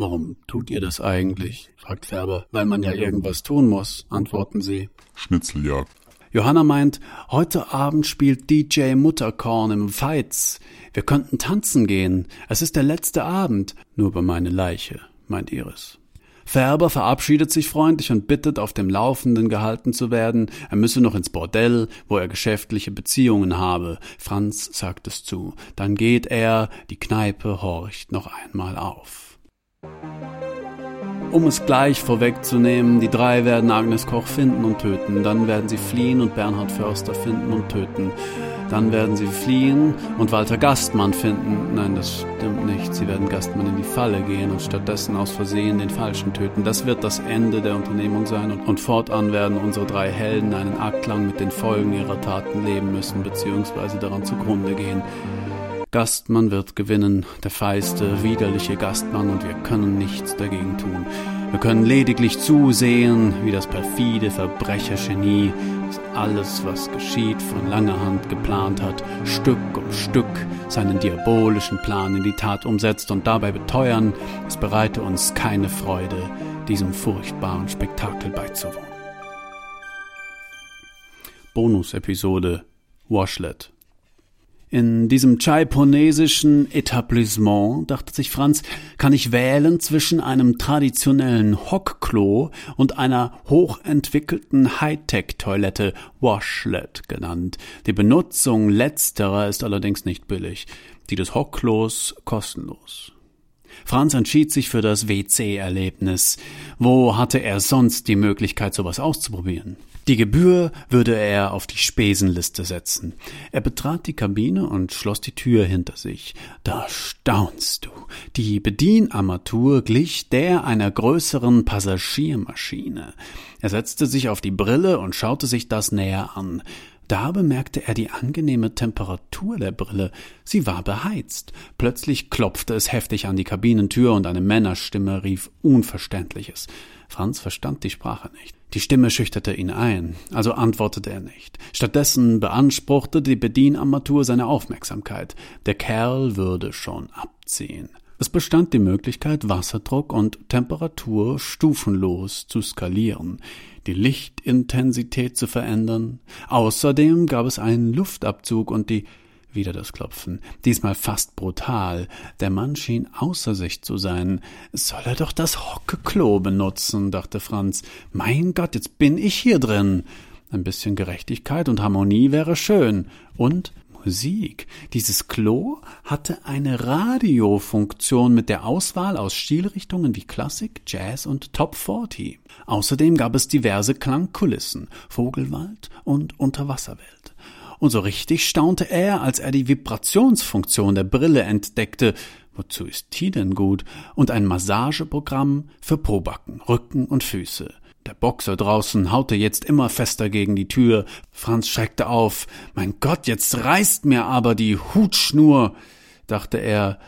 Warum tut ihr das eigentlich? fragt Färber. Weil man ja irgendwas tun muss, antworten sie. Schnitzeljagd. Johanna meint, heute Abend spielt DJ Mutterkorn im Feiz. Wir könnten tanzen gehen. Es ist der letzte Abend. Nur bei meine Leiche, meint Iris. Färber verabschiedet sich freundlich und bittet, auf dem Laufenden gehalten zu werden. Er müsse noch ins Bordell, wo er geschäftliche Beziehungen habe. Franz sagt es zu. Dann geht er, die Kneipe horcht noch einmal auf. Um es gleich vorwegzunehmen, die drei werden Agnes Koch finden und töten, dann werden sie fliehen und Bernhard Förster finden und töten. Dann werden sie fliehen und Walter Gastmann finden. Nein, das stimmt nicht. Sie werden Gastmann in die Falle gehen und stattdessen aus Versehen den Falschen töten. Das wird das Ende der Unternehmung sein und, und fortan werden unsere drei Helden einen Akt mit den Folgen ihrer Taten leben müssen, beziehungsweise daran zugrunde gehen. Gastmann wird gewinnen, der feiste, widerliche Gastmann, und wir können nichts dagegen tun. Wir können lediglich zusehen, wie das perfide Verbrechergenie, das alles, was geschieht, von langer Hand geplant hat, Stück um Stück seinen diabolischen Plan in die Tat umsetzt und dabei beteuern, es bereite uns keine Freude, diesem furchtbaren Spektakel beizuwohnen. Bonus-Episode Washlet In diesem chaiponesischen Etablissement, dachte sich Franz, kann ich wählen zwischen einem traditionellen Hockklo und einer hochentwickelten Hightech-Toilette, Washlet genannt. Die Benutzung letzterer ist allerdings nicht billig, die des Hockklos kostenlos. Franz entschied sich für das WC-Erlebnis. Wo hatte er sonst die Möglichkeit, sowas auszuprobieren? Die Gebühr würde er auf die Spesenliste setzen. Er betrat die Kabine und schloss die Tür hinter sich. Da staunst du. Die Bedienarmatur glich der einer größeren Passagiermaschine. Er setzte sich auf die Brille und schaute sich das näher an. Da bemerkte er die angenehme Temperatur der Brille. Sie war beheizt. Plötzlich klopfte es heftig an die Kabinentür und eine Männerstimme rief Unverständliches. Franz verstand die Sprache nicht. Die Stimme schüchterte ihn ein, also antwortete er nicht. Stattdessen beanspruchte die Bedienarmatur seine Aufmerksamkeit. Der Kerl würde schon abziehen. Es bestand die Möglichkeit, Wasserdruck und Temperatur stufenlos zu skalieren, die Lichtintensität zu verändern. Außerdem gab es einen Luftabzug und die wieder das Klopfen, diesmal fast brutal. Der Mann schien außer sich zu sein. Soll er doch das Hockeklo benutzen, dachte Franz. Mein Gott, jetzt bin ich hier drin. Ein bisschen Gerechtigkeit und Harmonie wäre schön. Und Musik. Dieses Klo hatte eine Radiofunktion mit der Auswahl aus Stilrichtungen wie Klassik, Jazz und Top 40. Außerdem gab es diverse Klangkulissen, Vogelwald und Unterwasserwelt und so richtig staunte er, als er die Vibrationsfunktion der Brille entdeckte. Wozu ist die denn gut? Und ein Massageprogramm für Pobacken, Rücken und Füße. Der Boxer draußen haute jetzt immer fester gegen die Tür. Franz schreckte auf. Mein Gott, jetzt reißt mir aber die Hutschnur, dachte er.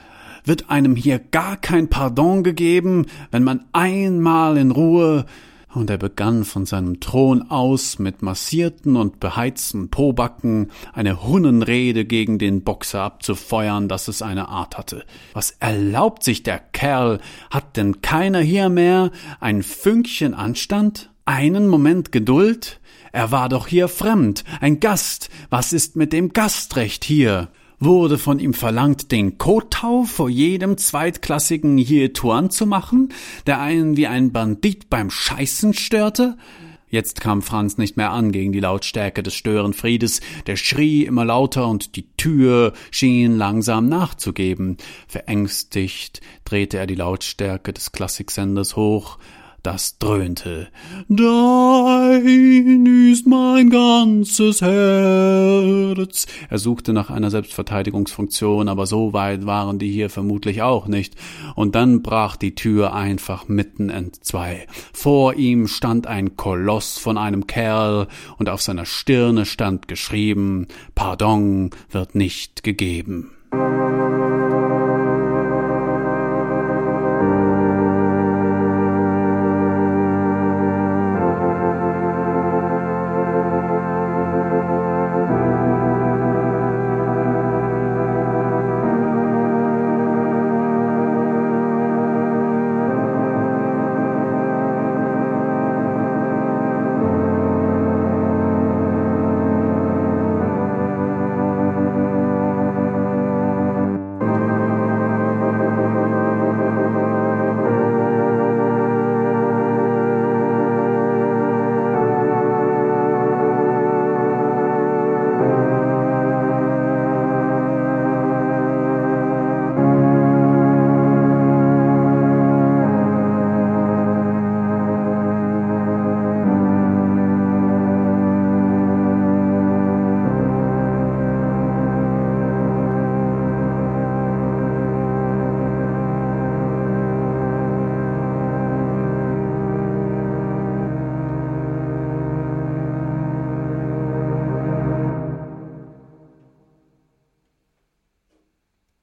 Wird einem hier gar kein Pardon gegeben, wenn man einmal in Ruhe und er begann von seinem Thron aus mit massierten und beheizten Pobacken eine Hunnenrede gegen den Boxer abzufeuern, dass es eine Art hatte. Was erlaubt sich der Kerl? Hat denn keiner hier mehr ein Fünkchen Anstand? Einen Moment Geduld? Er war doch hier fremd, ein Gast. Was ist mit dem Gastrecht hier? Wurde von ihm verlangt, den Kotau vor jedem zweitklassigen Hietuan zu machen, der einen wie ein Bandit beim Scheißen störte? Jetzt kam Franz nicht mehr an gegen die Lautstärke des Störenfriedes, der schrie immer lauter und die Tür schien langsam nachzugeben. Verängstigt drehte er die Lautstärke des Klassiksenders hoch, das dröhnte. Dein ist mein ganzes Herz. Er suchte nach einer Selbstverteidigungsfunktion, aber so weit waren die hier vermutlich auch nicht. Und dann brach die Tür einfach mitten entzwei. Vor ihm stand ein Koloss von einem Kerl, und auf seiner Stirne stand geschrieben Pardon wird nicht gegeben.